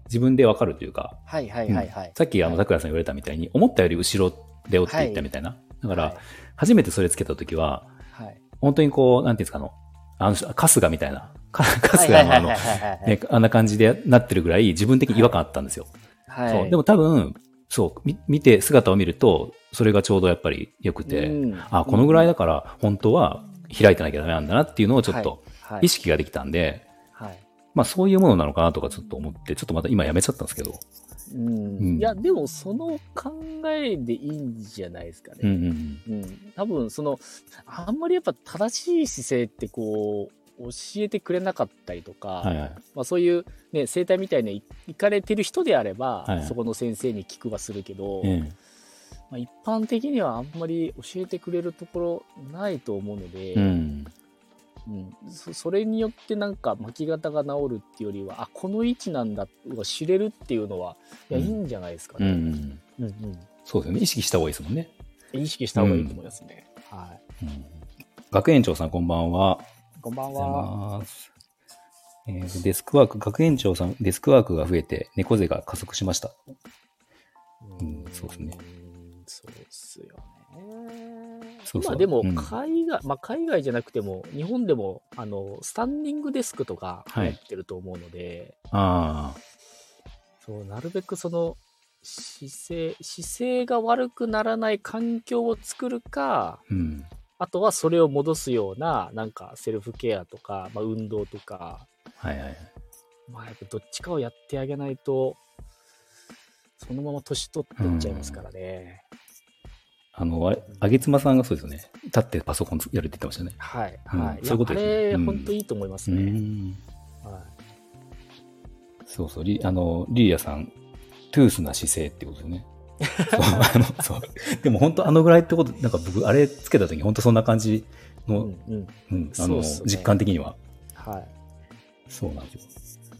自分でわかるというか、はいはいはいはい。さっきあの、はい桜さん言われたみたいに、思ったより後ろだよって言ったみたいな。だから、はい初めてそれつけた時は、はい。本当にこう、なんていうんですかあの、あの、春日みたいな、か *laughs* 春日のあの、はいはいはいはいはいね、あんな感じでなってるぐらい自分的に違和感あったんですよ。はい。そう。でも多分、そう、み見て、姿を見ると、それがちょうどやっぱり良くて、うんあ、このぐらいだから、本当は開いてなきゃダメなんだなっていうのをちょっとはい意識ができたんで、はい。まあそういうものなのかなとかちょっと思って、ちょっとまた今やめちゃったんですけど。うんうんいや、でもその考えでいいんじゃないですかうんね。うんうん。多分、その、あんまりやっぱ正しい姿勢ってこう、教えてくれなかったりとか、はいはい。まあ、そういう、ね、整体みたいに行かれてる人であれば、はいそこの先生に聞くはするけど、えまあ、一般的にはあんまり教えてくれるところないと思うので、えうん。うん、そそれによってなんか巻き方が治るっていうよりはあこの位置なんだとか知れるっていうのはいや、うんいいんじゃないですかね、ん。うんうんそうですよね。意識した方がいいですもんね。意識した方がいいと思いますね、はいうん。学園長さんこんばんは。こんばんおは。えデスクワーク、学園長さん、デスクワークが増えて猫背が加速しました。うんそうですねそうっすよね。そうそう今でもうん海外、まあ海外じゃなくても、日本でも、あの、スタンディングデスクとかはい入ってると思うので、あそう、なるべくその、姿勢、姿勢が悪くならない環境を作るか、あ、うん。あとはそれを戻すような、なんかセルフケアとか、まあ運動とか、はいはいはい。まあやっぱどっちかをやってあげないと、そのまま年取っていっちゃいますからね。あの、あれ、あげつまさんがそうですよね。立ってパソコンやるって言ってましたね。はい。うんはい。そういうことですねやあれ、うん本当いいと思いますうね。ん。はい。そうそう、リあの、リリアさん、トゥースな姿勢ってことですね。*laughs* そうあのそうでも本当あのぐらいってこと、なんか僕、あれつけた時に本当そんな感じの、うんうん。うん、あの、ね実感的には。はい。そうなんですよ。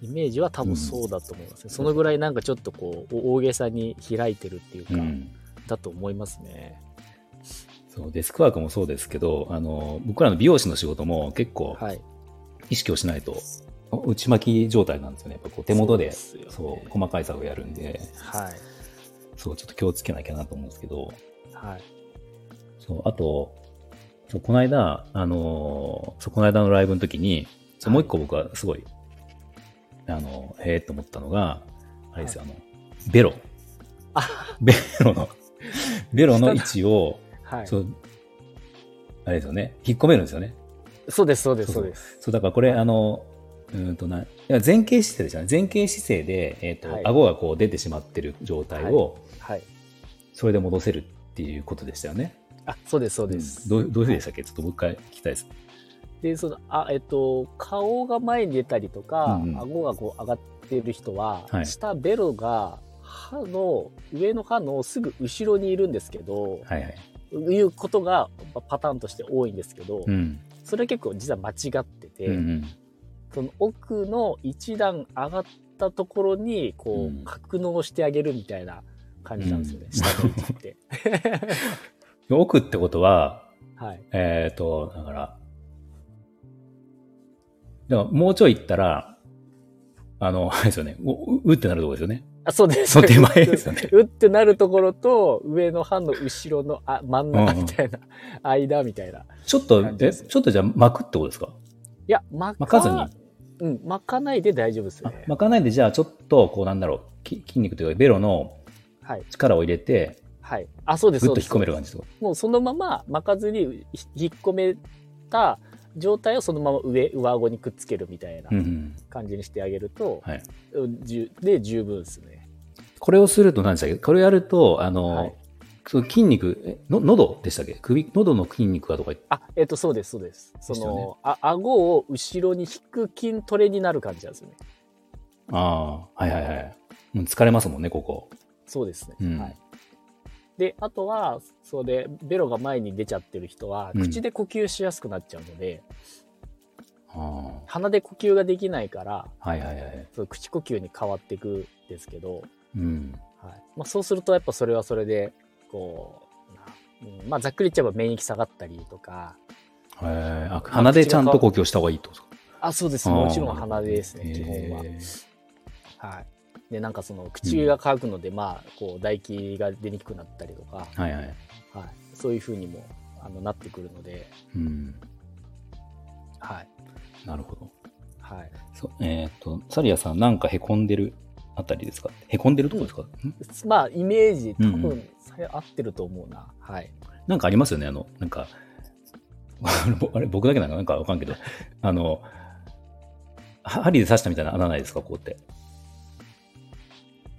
イメージは多分そうだと思いますね。そのぐらいなんかちょっとこう、お大げさに開いてるっていうか、うん。だと思いますね。そう、デスクワークもそうですけど、あの、僕らの美容師の仕事も結構はい。意識をしないと、内巻き状態なんですよね。やっぱこう手元で、そうですそう細かい作業やるんで、はい。そう、ちょっと気をつけなきゃなと思うんですけど、はい。そう、あと、そうこの間、あのーそう、この間のライブの時に、そうもう一個僕はすごい、あの、へえと思ったのが、あれですよ、あの、ベロ。あ、ベロの、ベロの位置を、はい。そう、あれですよね、引っ込めるんですよね。そうです、そうです、そそうです。そう、だからこれ、あの、うーんとな、前傾姿勢ですよね。前傾姿勢で、えっ、と、はい顎がこう出てしまってる状態を、はい。それで戻せるっていうことでしたよね。あ、そうです、そうです。どうどういうふうでしたっけ？ちょっともう一回聞きたいです。で、その、あ、えっと、顔が前に出たりとか、うんうん顎がこう上がっている人は、はい下ベロが歯の、上の歯のすぐ後ろにいるんですけど、はいはい。いうことがまパターンとして多いんですけど、うん。それ結構実は間違ってて、うんうん。その奥の一段上がったところに、こう、うん格納してあげるみたいな感じなんですよね、うん下の位置って。*laughs* 奥ってことは、はい。えっ、と、だから、だからもうちょい行ったら、あの、あれですよね、ううってなるところですよね。あ、そうです。その手前ですよね。*laughs* うってなるところと、上の歯の後ろのあ真ん中みたいな、間みたいな。ちょっと、え、ちょっとじゃあ巻くってことですか？いや、巻巻かずに？うん、巻かないで大丈夫ですあね。巻かないで、じゃあちょっと、こうなんだろう、き筋肉というか、ベロのはい。力を入れて、はい。あ、そうです、そうです。ぐっと引っ込める感じですかもうそのまま巻かずにひ引っ込めた状態をそのまま上、上顎にくっつけるみたいなうんうん。感じにしてあげると、はい。うんじゅで十分ですね。これをすると何でしたっけ？これをやると、あの、はいその筋肉、えの喉でしたっけ？首、喉の筋肉がとかあ、えっ、と、そうです、そうです。そでしたよねの、あ顎を後ろに引く筋トレになる感じなんですよね。ああ、はいはいはい。うん疲れますもんね、ここ。そうですね。うんはい。で、あとは、そうで、ベロが前に出ちゃってる人は、うん口で呼吸しやすくなっちゃうので、あ鼻で呼吸ができないから、あ、はいはいはい。そう口呼吸に変わっていくんですけど、うん。はい。まあ、そうするとやっぱそれはそれでこう、なうん。まあ、ざっくり言っちゃえば免疫下がったりとか。へえあ鼻でちゃんと呼吸した方がいいとあそうです。もちろん鼻ですね基本は、はい、でなんかその口が乾くので、まあこう唾液が出にくくなったりとか、はいはい。はい、そういうふうにもあのなってくるので、うん。はい。なるほど。はい、そうえっ、と、サリアさん、なんかへこんでる？あたりですか？へこんでるとこですか、ん。まあイメージ多うん。う分それ合ってると思うな、はい。なんかありますよね？あの、なんか、*laughs* あれ、僕だけなの？かなんかわかんけど、あの、は針で刺したみたいな穴ないですか？こうって。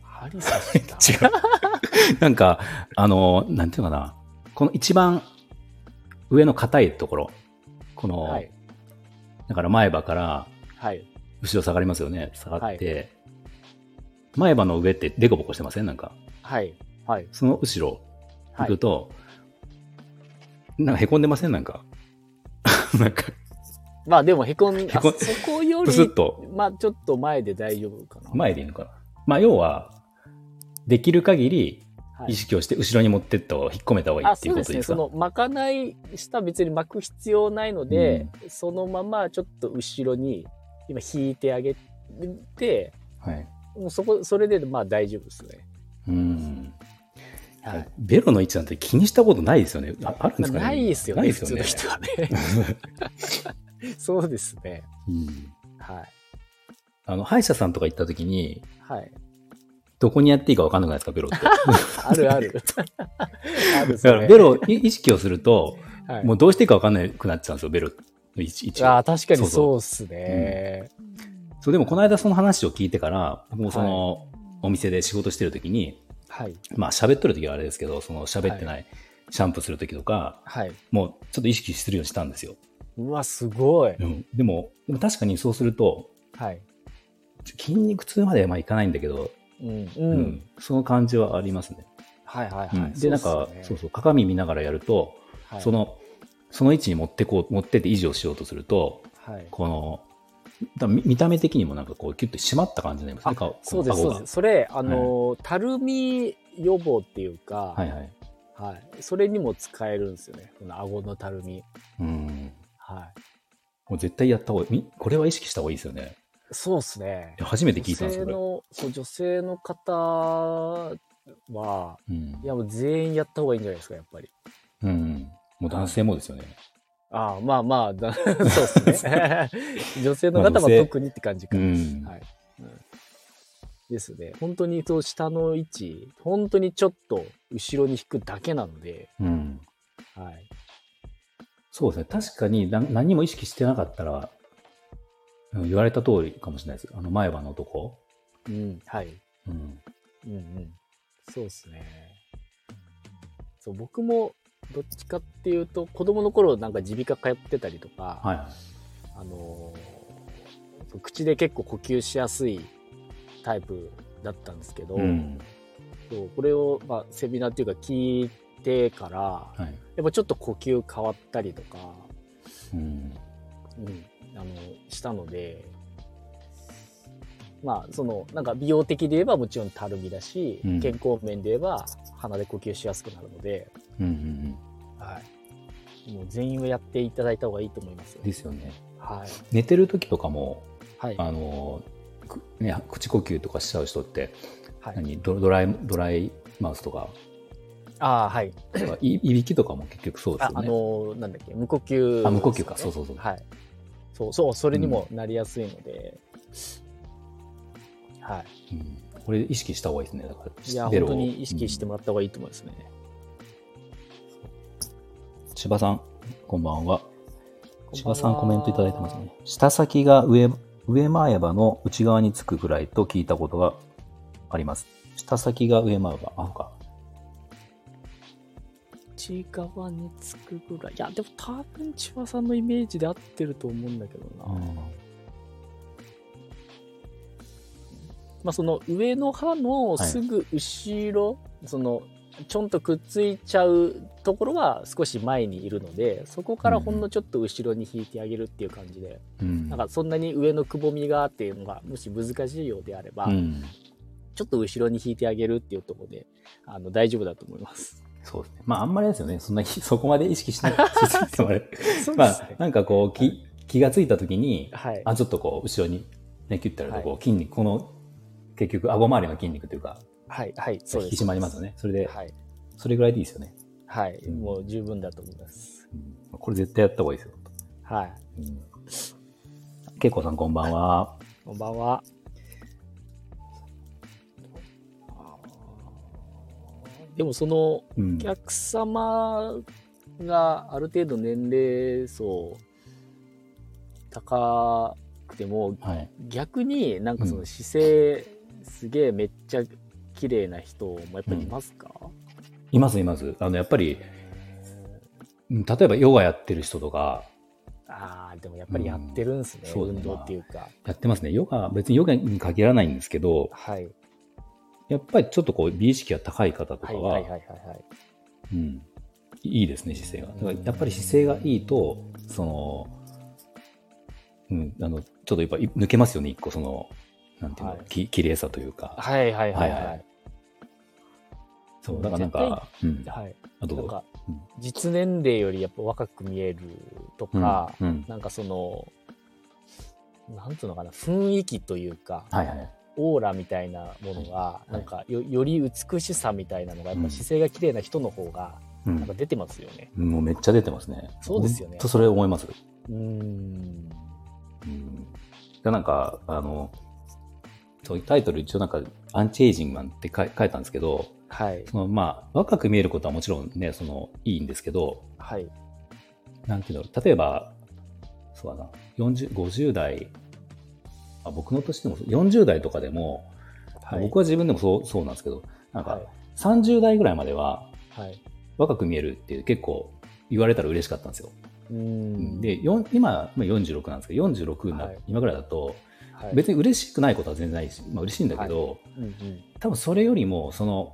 針刺した？*laughs* 違う。なんか、あの、なんていうのかな？この一番上の硬いところ。この、はい。だから前歯からはい。後ろ下がりますよね。下がって。前歯の上ってデコボコしてません？なんか。はいはいその後ろはい行くと、なんかへこんでません？なんか。*laughs* なんか、まあでもへこん、あへこんそこよプスッり、とまあちょっと前で大丈夫かな。前でいいのかな？まあ要は、できる限りはい意識をして後ろに持ってった方が、引っ込めた方がいいあ、っていそう。ことですか？その、巻かない、下別に巻く必要ないので、そのままちょっと後ろに、今引いてあげて、はい。もうそこ、それでまあ大丈夫ですね。うん。はい。ベロの位置なんて気にしたことないですよね。ああるんですかねないですよね、ないですよね。普通の人はね。そうですね。うんはい。あの、歯医者さんとか行った時に、はい。どこにやっていいか分かんなくないですか、ベロって。*laughs* あるある。あるだから、ベロを意識をすると、はい、もうどうしていいか分かんなくなっちゃうんですよ、ベロの位置ああ、確かにそうそうそうっすね。そう、でもこの間その話を聞いてから、僕もその、お店で仕事してる時に、はい。まあ喋っとる時はあれですけど、その喋ってない、シャンプーする時とか、はい。もうちょっと意識するようにしたんですよ。うわ、すごい。うん、でも、でも確かにそうすると、はい。筋肉痛まではまあいかないんだけど、うん。う。うんんその感じはありますね。はいはいはい。うんで、なんか、ねそうそう、鏡見ながらやると、はいそ、の、その位置に持ってこう、持ってって維持をしようとすると、はい。この、だ見見た目的にもなんかこう、キュッと締まった感じになりますね、顔そうです、そうです。それ、あの、たるみ予防っていうか、はいはい。はい。それにも使えるんですよね。この顎のたるみ。うん。はい。もう絶対やった方がいい。みこれは意識した方がいいですよね。そうですね初めて聞いたんですよ、これ。女性の、そう、女性の方は、うんいやもう全員やった方がいいんじゃないですか、やっぱり。うん。もう男性もですよね。ああ、まあまあ、だそうですね。*laughs* 女性の方は特にって感じか。うん。はい。うんですね。本当にそう下の位置、本当にちょっと後ろに引くだけなので、うん。はい。そうですね。確かにな何も意識してなかったら、うん言われた通りかもしれないです。あの前歯のとこ。うん、はい。うん。うんうん。そうですね。そう、僕もどっちかっていうと、子供の頃なんか耳鼻科通ってたりとか、はいはい。あのー口で結構呼吸しやすいタイプだったんですけど、うん。そうこれを、まあ、セミナーっていうか聞いてから、はい。やっぱちょっと呼吸変わったりとか、うん。うん、あのしたのでまあそのなんか美容的で言えばもちろんたるみだし、うん健康面で言えば鼻で呼吸しやすくなるので、うんうんうん。はい、もう全員はやっていただいた方がいいと思いますよ。ですよね。はい。寝てる時とかも、はい。あの、くね、口呼吸とかしちゃう人って、はい、何？ドドライ、ドライマウスとか、ああはい。いいびきとかも結局そうですああよね。のなんだっけ？無呼吸、あ無呼吸か。そうそうそう。はい。そうそうそれにもなりやすいので、はい。うん。これ意識した方がいいですね。だから、いや本当に意識してもらった方がいいと思いますね、千葉さん、こんばんは。千葉さんコメントいただいてますね。舌先が上、上前歯の内側につくぐらいと聞いたことがあります。舌先が上前歯。あ、か。内側につくぐらい。いや、でも多分千葉さんのイメージで合ってると思うんだけどな。まあその上の歯のすぐ後ろ、そのちょんとくっついちゃうところは少し前にいるので、そこからほんのちょっと後ろに引いてあげるっていう感じで、うん。なんかそんなに上のくぼみがっていうのがもし難しいようであれば、うん。ちょっと後ろに引いてあげるっていうところで、あの大丈夫だと思います。そうですね。まあ、あんまりですよね。そんな、*laughs* そこまで意識しなくてもあれ。そうまあ、なんかこう、気、気がついたときに、はい。あ、ちょっとこう、後ろに、ね、キュッてやると、こう、は筋肉、この、結局、顎周りの筋肉というか、はい、はい、そうです。引き締まりますよね。それで、はい。それぐらいでいいですよね。はい、うんもう十分だと思います。うんこれ絶対やった方がいいですよ。はい。うん。けいこさんこんばんは。こんばんは。でもそのうんお。客様がある程度年齢層高くてもはい。逆になんかその姿勢すげえめっちゃ綺麗な人もやっぱりいますか、いますいます。あの、やっぱり、うん例えばヨガやってる人とか、ああでもやっぱりやってるんですね、うん運動っていうか、やってますね。ヨガ、別にヨガに限らないんですけど、はい。やっぱりちょっとこう、美意識が高い方とかは、はいはいはいはいはい。うん、いいですね、姿勢が。だからやっぱり姿勢がいいと、その、うん、あの、ちょっとやっぱ抜けますよね、一個その、なんていうの、はい。き綺麗さというか。はいはいはいははいはいいそう、だからなんか、うん、はいあと、なんかうん実年齢よりやっぱ若く見えるとか、うん、うんなんかそのなんつうのかな雰囲気というかはいはい。オーラみたいなものが、いなんかよより美しさみたいなのがやっうんぱ姿勢が綺麗な人の方がうんなんか。出てますよね。もうめっちゃ出てますね。そうですよねとそれ思います。うーん。うん。でなんか、あの、タイトル一応なんか、アンチエイジングマンって書いたんですけど、はい。そのまあ、若く見えることはもちろんね、その、いいんですけど、はい。なんていうの、例えば、そうだな、40、50代、あ僕の年でも、40代とかでも、はい。僕は自分でもそうそうなんですけど、なんかはい、。30代ぐらいまでははい。若く見えるって結構言われたら嬉しかったんですよ。うーん。で、今、今46なんですけど、46にな、はい今ぐらいだと、はい、別に嬉しくないことは全然ないし、まあ嬉しいんだけど、うんうん。多分それよりも、その、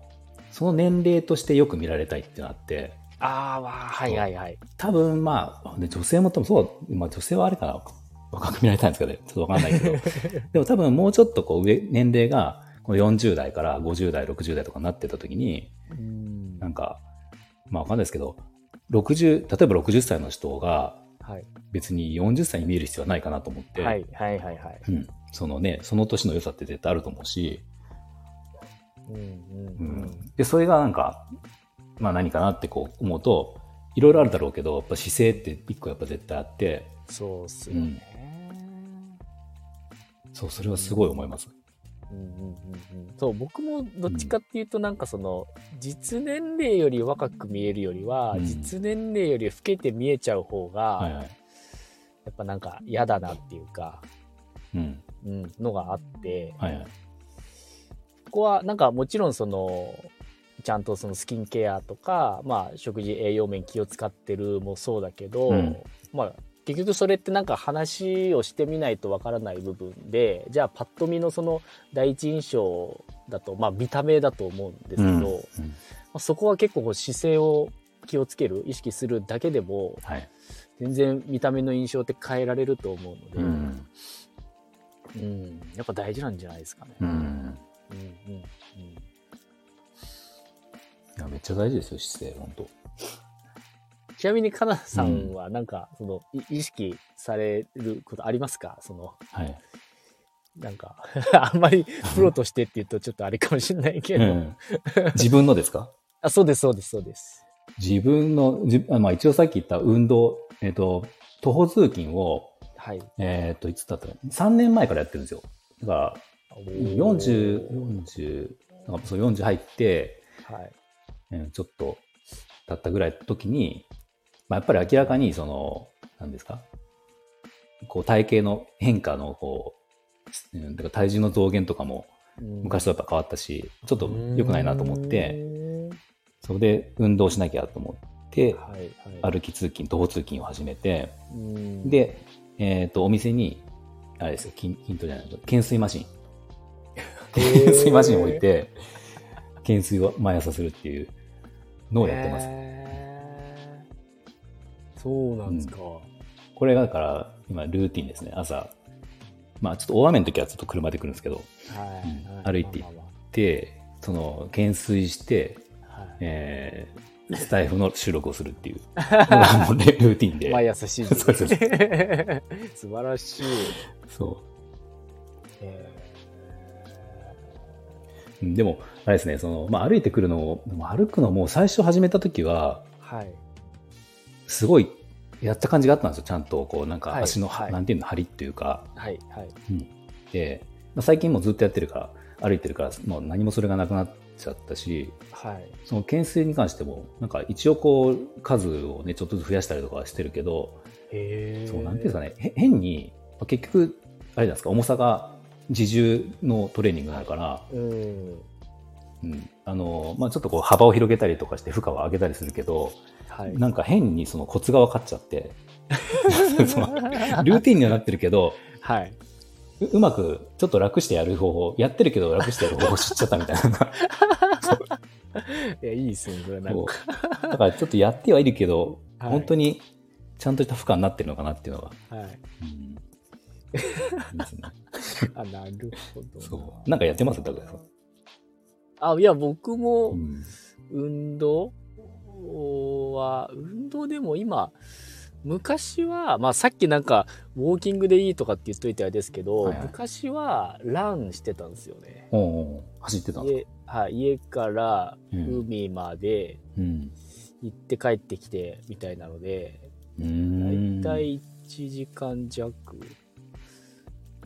その年齢としてよく見られたいっていうのがあって、ああ、はいはいはい。多分まあ、で女性も多分そう、まあ女性はあれかな、若く見られたいんですかね、ちょっとわかんないけど、*laughs* でも多分もうちょっとこう上、年齢がこの40代から50代、60代とかになってた時に、なんか、まあわかんないですけど、60、例えば60歳の人がはい。別に40歳に見える必要はないかなと思って、はいはいはいはい。うん、そのね、その年の良さって絶対あると思うし。で、それがなんか、まあ何かなってこう思うと、いろいろあるだろうけど、やっぱ姿勢って一個やっぱ絶対あって、そうっすよね。そう、それはすごい思います。うんうんうんうんそう僕もどっちかっていうとなんかその実年齢より若く見えるよりは、うん実年齢より老けて見えちゃう方が、はいはい。やっぱなんか嫌だなっていうか、うん。うん、のがあってはいはい。ここはなんかもちろんそのちゃんとそのスキンケアとか、まあ、食事栄養面気を使ってるもそうだけど、うんまあ結局それってなんか話をしてみないとわからない部分でじゃあパッと見のその第一印象だとまあ見た目だと思うんですけど、うんまあ、そこは結構こう姿勢を気をつける意識するだけでもはい。全然見た目の印象って変えられると思うので、うん。うんやっぱ大事なんじゃないですかね。うん。うんうんうんいや、めっちゃ大事ですよ、姿勢、本当ちなみにかなさんはなんかその、い意識されることありますか？そのはい。なんか *laughs* あんまりプロとしてって言うとちょっとあれかもしれないけど、うん。自分のですか？あそうですそうですそうです自分の、じあまあ一応さっき言った運動、えっ、と、徒歩通勤を、はいえっ、と、いつだったかな ?3 年前からやってるんですよ。だから、40、40、なんかそう40入って、はい。うんちょっと経ったぐらいの時に、まあ、やっぱり明らかにその、何ですか？こう体型の変化のこう、うん、だから体重の増減とかも昔とやっぱ変わったし、ちょっと良くないなと思って、それで運動しなきゃと思って、はいはい。歩き通勤、徒歩通勤を始めて、うん。で、えっ、と、お店に、あれですよ、筋筋トレじゃない懸垂マシン。懸垂 *laughs* マシンを置いて、懸垂を毎朝するっていうのをやってます。そうなんですか、これがだから、今、ルーティンですね。朝。まあ、ちょっと大雨の時はちょっと車で来るんですけど、はい。うん。は歩いてまあまで、その、懸垂して、はい。えー、スタイフの収録をするっていうルーティンで。毎朝 *laughs* 7時 *laughs* 素晴らしい、そえう。うんでも、あれですね、その、まあ、歩いてくるのを、歩くのも最初始めた時は、ーはい。すごい、やった感じがあったんですよ。ちゃんと、こう、なんかはい足の、はい。なんていうの、張りっていうか、はいはい。で、まあ、最近もうずっとやってるから、歩いてるから、もう何もそれがなくなっちゃったし、はい。その懸垂に関しても、なんか一応こう、数をね、ちょっとずつ増やしたりとかはしてるけど、へー。そう、なんていうんですかね、へ変に、まあ結局、あれなんですか、重さが自重のトレーニングになるから、うん。うん、あの、まあちょっとこう幅を広げたりとかして負荷を上げたりするけど、はい。なんか変にそのコツが分かっちゃって、*laughs* ルーティンにはなってるけど、はい。ううまくちょっと楽してやる方法、やってるけど楽してやる方法知っちゃったみたいな。*laughs* いやいいですねそれなんか。だからちょっとやってはいるけど、はい。本当にちゃんとした負荷になってるのかなっていうのが、はい。うん、いいですね。*laughs* あなるほどなそう。なんかやってます？高橋さん。あいや僕もうん運動は運動でも今昔は、まあさっきなんか、ウォーキングでいいとかって言っといてあれですけど、はいはい昔はランしてたんですよね。おう走ってたんですはい、家からうん海までうん。行って帰ってきてみたいなので、うーん。だいたい1時間弱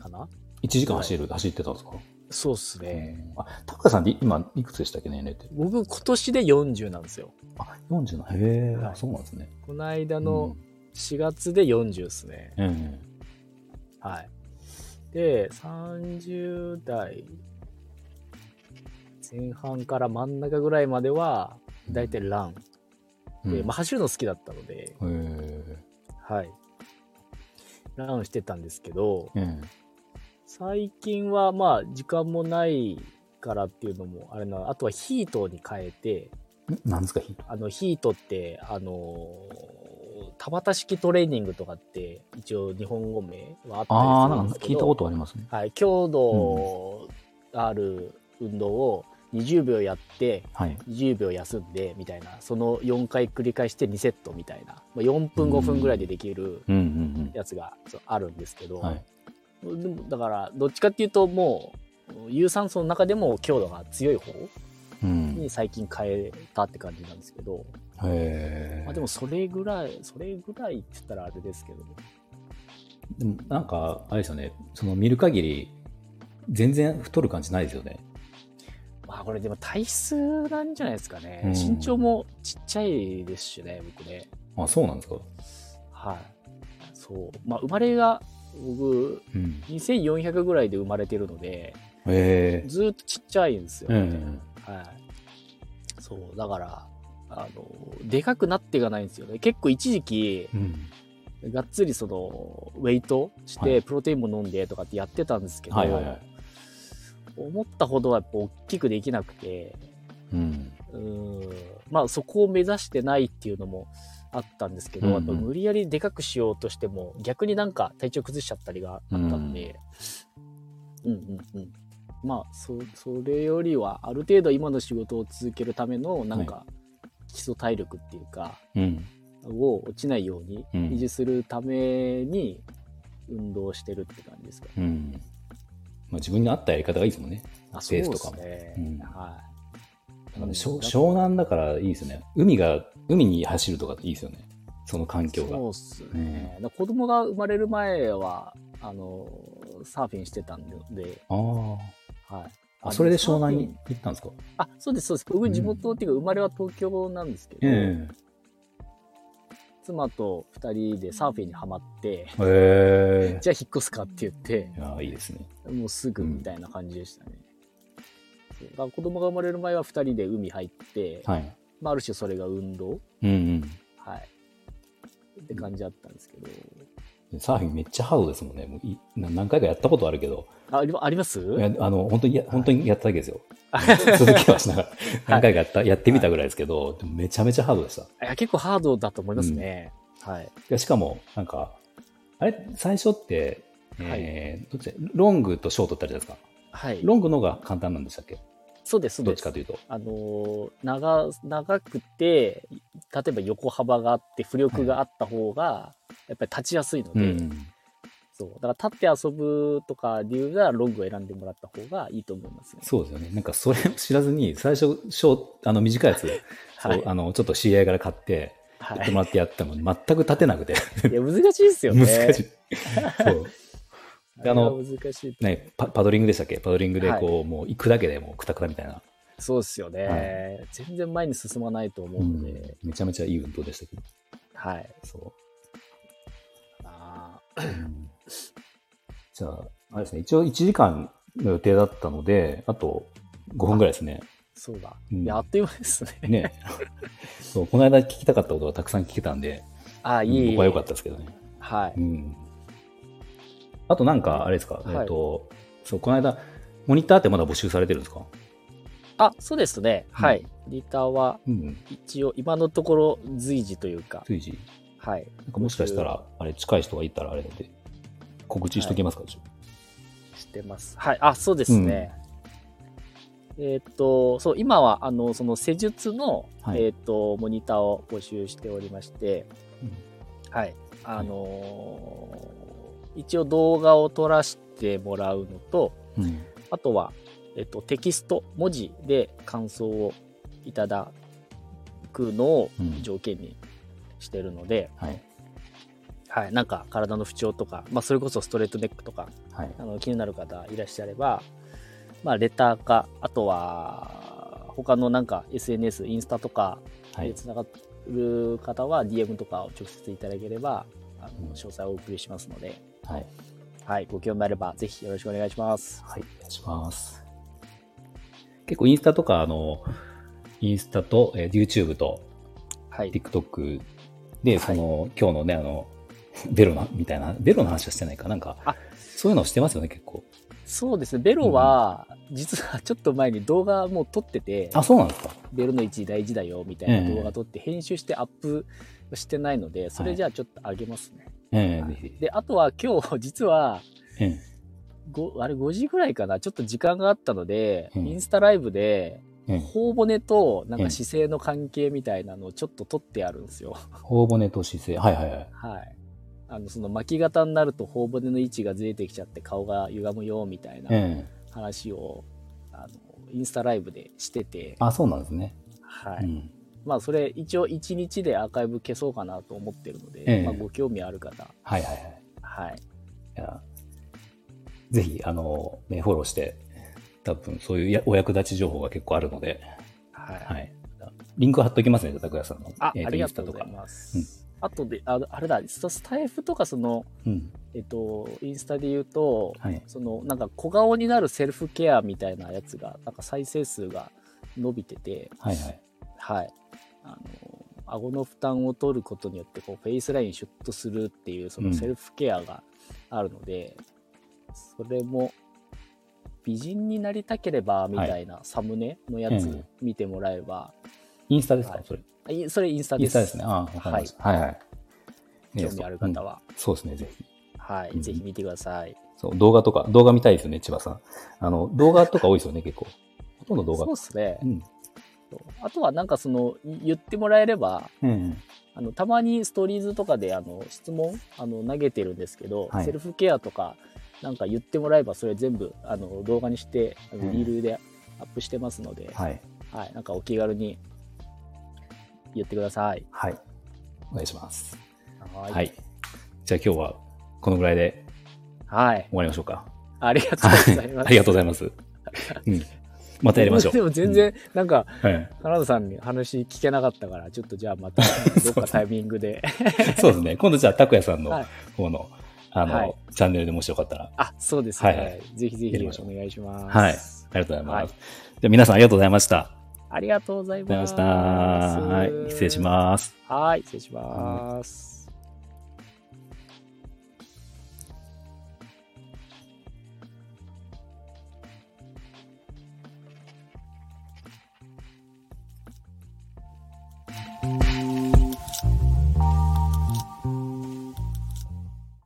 かな？1時間走る、走ってたんですか？そうっすね。あ、高田さんで今、いくつでしたっけ？ね、年齢って。僕今年で40なんですよ。あ、40の。へえ、はいそうなんですね。この間の4月で40ですね。うん。うん。はい。で、30代前半から真ん中ぐらいまでは、だいたいラン。で、まあ、走るの好きだったので。はい。ランしてたんですけど、うん。最近はまあ、時間もないからっていうのもあれな、あとはヒートに変えて、んなんですか、ヒート？あの、ヒートって、あのー田畑式トレーニングとかって、一応日本語名はあったああ、りするなんんですけど、か聞いたことありますね。はい、強度ある運動を20秒やって、はい。20秒休んでみたいな、その4回繰り返して2セットみたいな、まあ、4分5分ぐらいでできるやつがあるんですけど。でもだから、どっちかっていうともう、有酸素の中でも強度が強い方うん。に最近変えたって感じなんですけど、へえ。まあ、でもそれぐらい、それぐらいって言ったらあれですけど、でもなんか、あれですよね、その見る限り、全然太る感じないですよね。まあこれでも体質なんじゃないですかね。うん身長もちっちゃいですしね、僕ね。あ、そうなんですか。はい。そう。まあ生まれが、僕、うん。2400ぐらいで生まれてるので、へえ。ずーっとちっちゃいんですよ、ねうん。はい。そう、だから、あの、でかくなっていかないんですよね。結構一時期、うん。がっつりその、ウェイトしはいて、プロテインも飲んでとかってやってたんですけど、はいはいはい。思ったほどはやっぱ大きくできなくて、うん。うーん、まあそこを目指してないっていうのもあったんですけど、うんうんやっぱ無理やりでかくしようとしても、逆になんか体調崩しちゃったりがあったんで、うん、うんうんまあそ、それよりは、ある程度今の仕事を続けるための、なんか、基礎体力っていうか、うん。を落ちないようにうん維持するために運動してるって感じですかね。うん。まあ自分に合ったやり方がいいですもんね。あペースとかもね。うんはだからね湘湘南だからいいですよね。海が、海に走るとかいいですよね。その環い。境が。そうっすね。だから子供が生まれる前は、あの、サーフィンしてたんで、あはい。あ。あ、それで湘南にン行ったんですか？あ、そうです、そうです。僕、地元っていうか、生まれは東京なんですけど、え妻と二人でサーフィンにはまって、えへじゃあ引っ越すかって言ってえ。いや、いいですね。もうすぐみたいな感じでしたね。そうだから子供が生まれる前は二人で海入って、はい。まあ、ある種それが運動、うんうん。はい。って感じだったんですけど。サーフィンめっちゃハードですもんね。もういな何回かやったことあるけど、ああります？あの、本当にや、本当にやっただけですよ。*laughs* 続きはしながら。何回かやった、やってみたぐらいですけど、でもめちゃめちゃハードでした。いいや結構ハードだと思いますね。はい。やしかも、なんか、あれ、最初って、えーどっちロングとショートってあるじゃないですか。はい。ロングの方が簡単なんでしたっけ？そうです、そうですどっちか。というと。あのー長、長くて、例えば横幅があって、浮力があった方が、やっぱり立ちやすいので、うん。そう。だから立って遊ぶとか理由がロングを選んでもらった方がいいと思いますね。そうですよね。なんかそれを知らずに、最初、ショーあの、短いやつ、*laughs* はいあの、ちょっと知り合いから買って、やってはもらってやったのに、全く立てなくて。い。いや、難しいですよね。*laughs* 難しい。*laughs* そう。であの。ね、パパドリングでしたっけ？パドリングでこう、もう行くだけでもうクタクタみたいな。そうですよね、は全然前に進まないと思ううんので、めちゃめちゃいい運動でしたけど。はい。そあう。うんじゃあ、あれですね、一応1時間の予定だったので、あと5分ぐらいですね。ーそうだ。うんあっという間ですね。ね。そう、この間聞きたかったことがたくさん聞けたんで、あ、いえいえ。僕は良かったですけどね。はい。うん。あとなんか、あれですか、はいえっと、そう、この間、モニターってまだ募集されてるんですか？あ、そうですね。うんはい。リターはうん。一応今のところ随時というか、随時。はい。なんかもしかしたら、あれ、近い人がいたらあれなんで、告知しときますか、ちょしてます。はい。あ、そうですね。えーっと、そう、今は、あの、その施術の、はいえーっと、モニターを募集しておりまして、うんはい。あのー一応動画を撮らせてもらうのと、うん。あとは、えっと、テキスト、文字で感想をいただくのをうん条件にしてるので、はい。はい、なんか体の不調とか、まあ、それこそストレートネックとか、はい。あの気になる方いらっしゃれば、まあ、レターか、あとは、他のなんか SNS、インスタとかはい。でつながる方は DM とかを直接いただければ、あうんの詳細をお送りしますので、はい。はい、ご興味あればぜひよろしくお願いします。はい。お願いします。結構インスタとか、あの、インスタと、えー YouTube とはい。TikTok で、その、今日のね、あの、ベロな、みたいな、ベロの話はしてないかなんか、あそういうのしてますよね、結構。そうですね、ベロは、実はちょっと前に動画もう撮ってて、あ、そうなんですかベロの位置大事だよみたいな動画撮って編集してアップしてないので、それじゃあちょっと上げますね。ええぜひ。*laughs* で、あとは今日 *laughs* 実は、ええごあれ5時ぐらいかな、ちょっと時間があったので、うんインスタライブで、ええ頬骨となんか姿勢の関係みたいなのをちょっと撮ってあるんですよ。*laughs* 頬骨と姿勢。はいはいはい。はい。あの、その巻き型になると頬骨の位置がずれてきちゃって顔が歪むよみたいなええ話を、あの、インスタライブでしてて、あ、そうなんですね。はい。うん。まあ、それ一応1日でアーカイブ消そうかなと思ってるので、ええまあ、ご興味ある方、はいはいはい。はい。いやぜひ、あの、ね、フォローして、多分そういうやお役立ち情報が結構あるので、はい。はい。リンク貼っときますね、拓也さんの。あ、えーとありがとうございます。あとで、ああれだ、スタスタイフとかその。うん。えっと、インスタで言うと、はい。その、なんか小顔になるセルフケアみたいなやつが、なんか再生数が伸びてて、はいはい。はい。あの、顎の負担を取ることによって、こう、フェイスラインシュッとするっていう、そのセルフケアがあるので、それも、美人になりたければ、みたいなサムネのやつうん見てもらえば、インスタですか、はいそれ。それインスタです。インスタですね。ああ、わかりました。はい、はい、ね興味ある方は、そうそうですね、ぜひ。はい、うんぜひ見てください。そう、動画とか、動画見たいですよね、千葉さん。あの、動画とか多いですよね、結構。ほとんど動画そう。ですねう。ん。あとはなんかその、い言ってもらえれば、うん。あの、たまにストーリーズとかで、あの、質問、あの、投げてるんですけど、はいセルフケアとか、なんか言ってもらえば、それ全部、あの、動画にして、あのうんリールでアップしてますので、はい。はい、なんかお気軽に言ってください。はい。お願いします。ははい。じゃあ今日は、このぐらいではい。終わりましょうか。ありがとうございます。ありがとうございます。うん。またやりましょう。でも全然、なんか、はい。カ田さんに話聞けなかったから、ちょっとじゃあまた、どっかタイミングで。*laughs* そうですね。今度じゃあ、拓也さんのはい方の、あの、はいチャンネルでもしよかったら。あ、そうですね。はいはいぜひぜひお願いします。はい。ありがとうございます。じゃあ皆さんありがとうございました。ありがとうございま。した。はい。失礼します。はい、失礼します。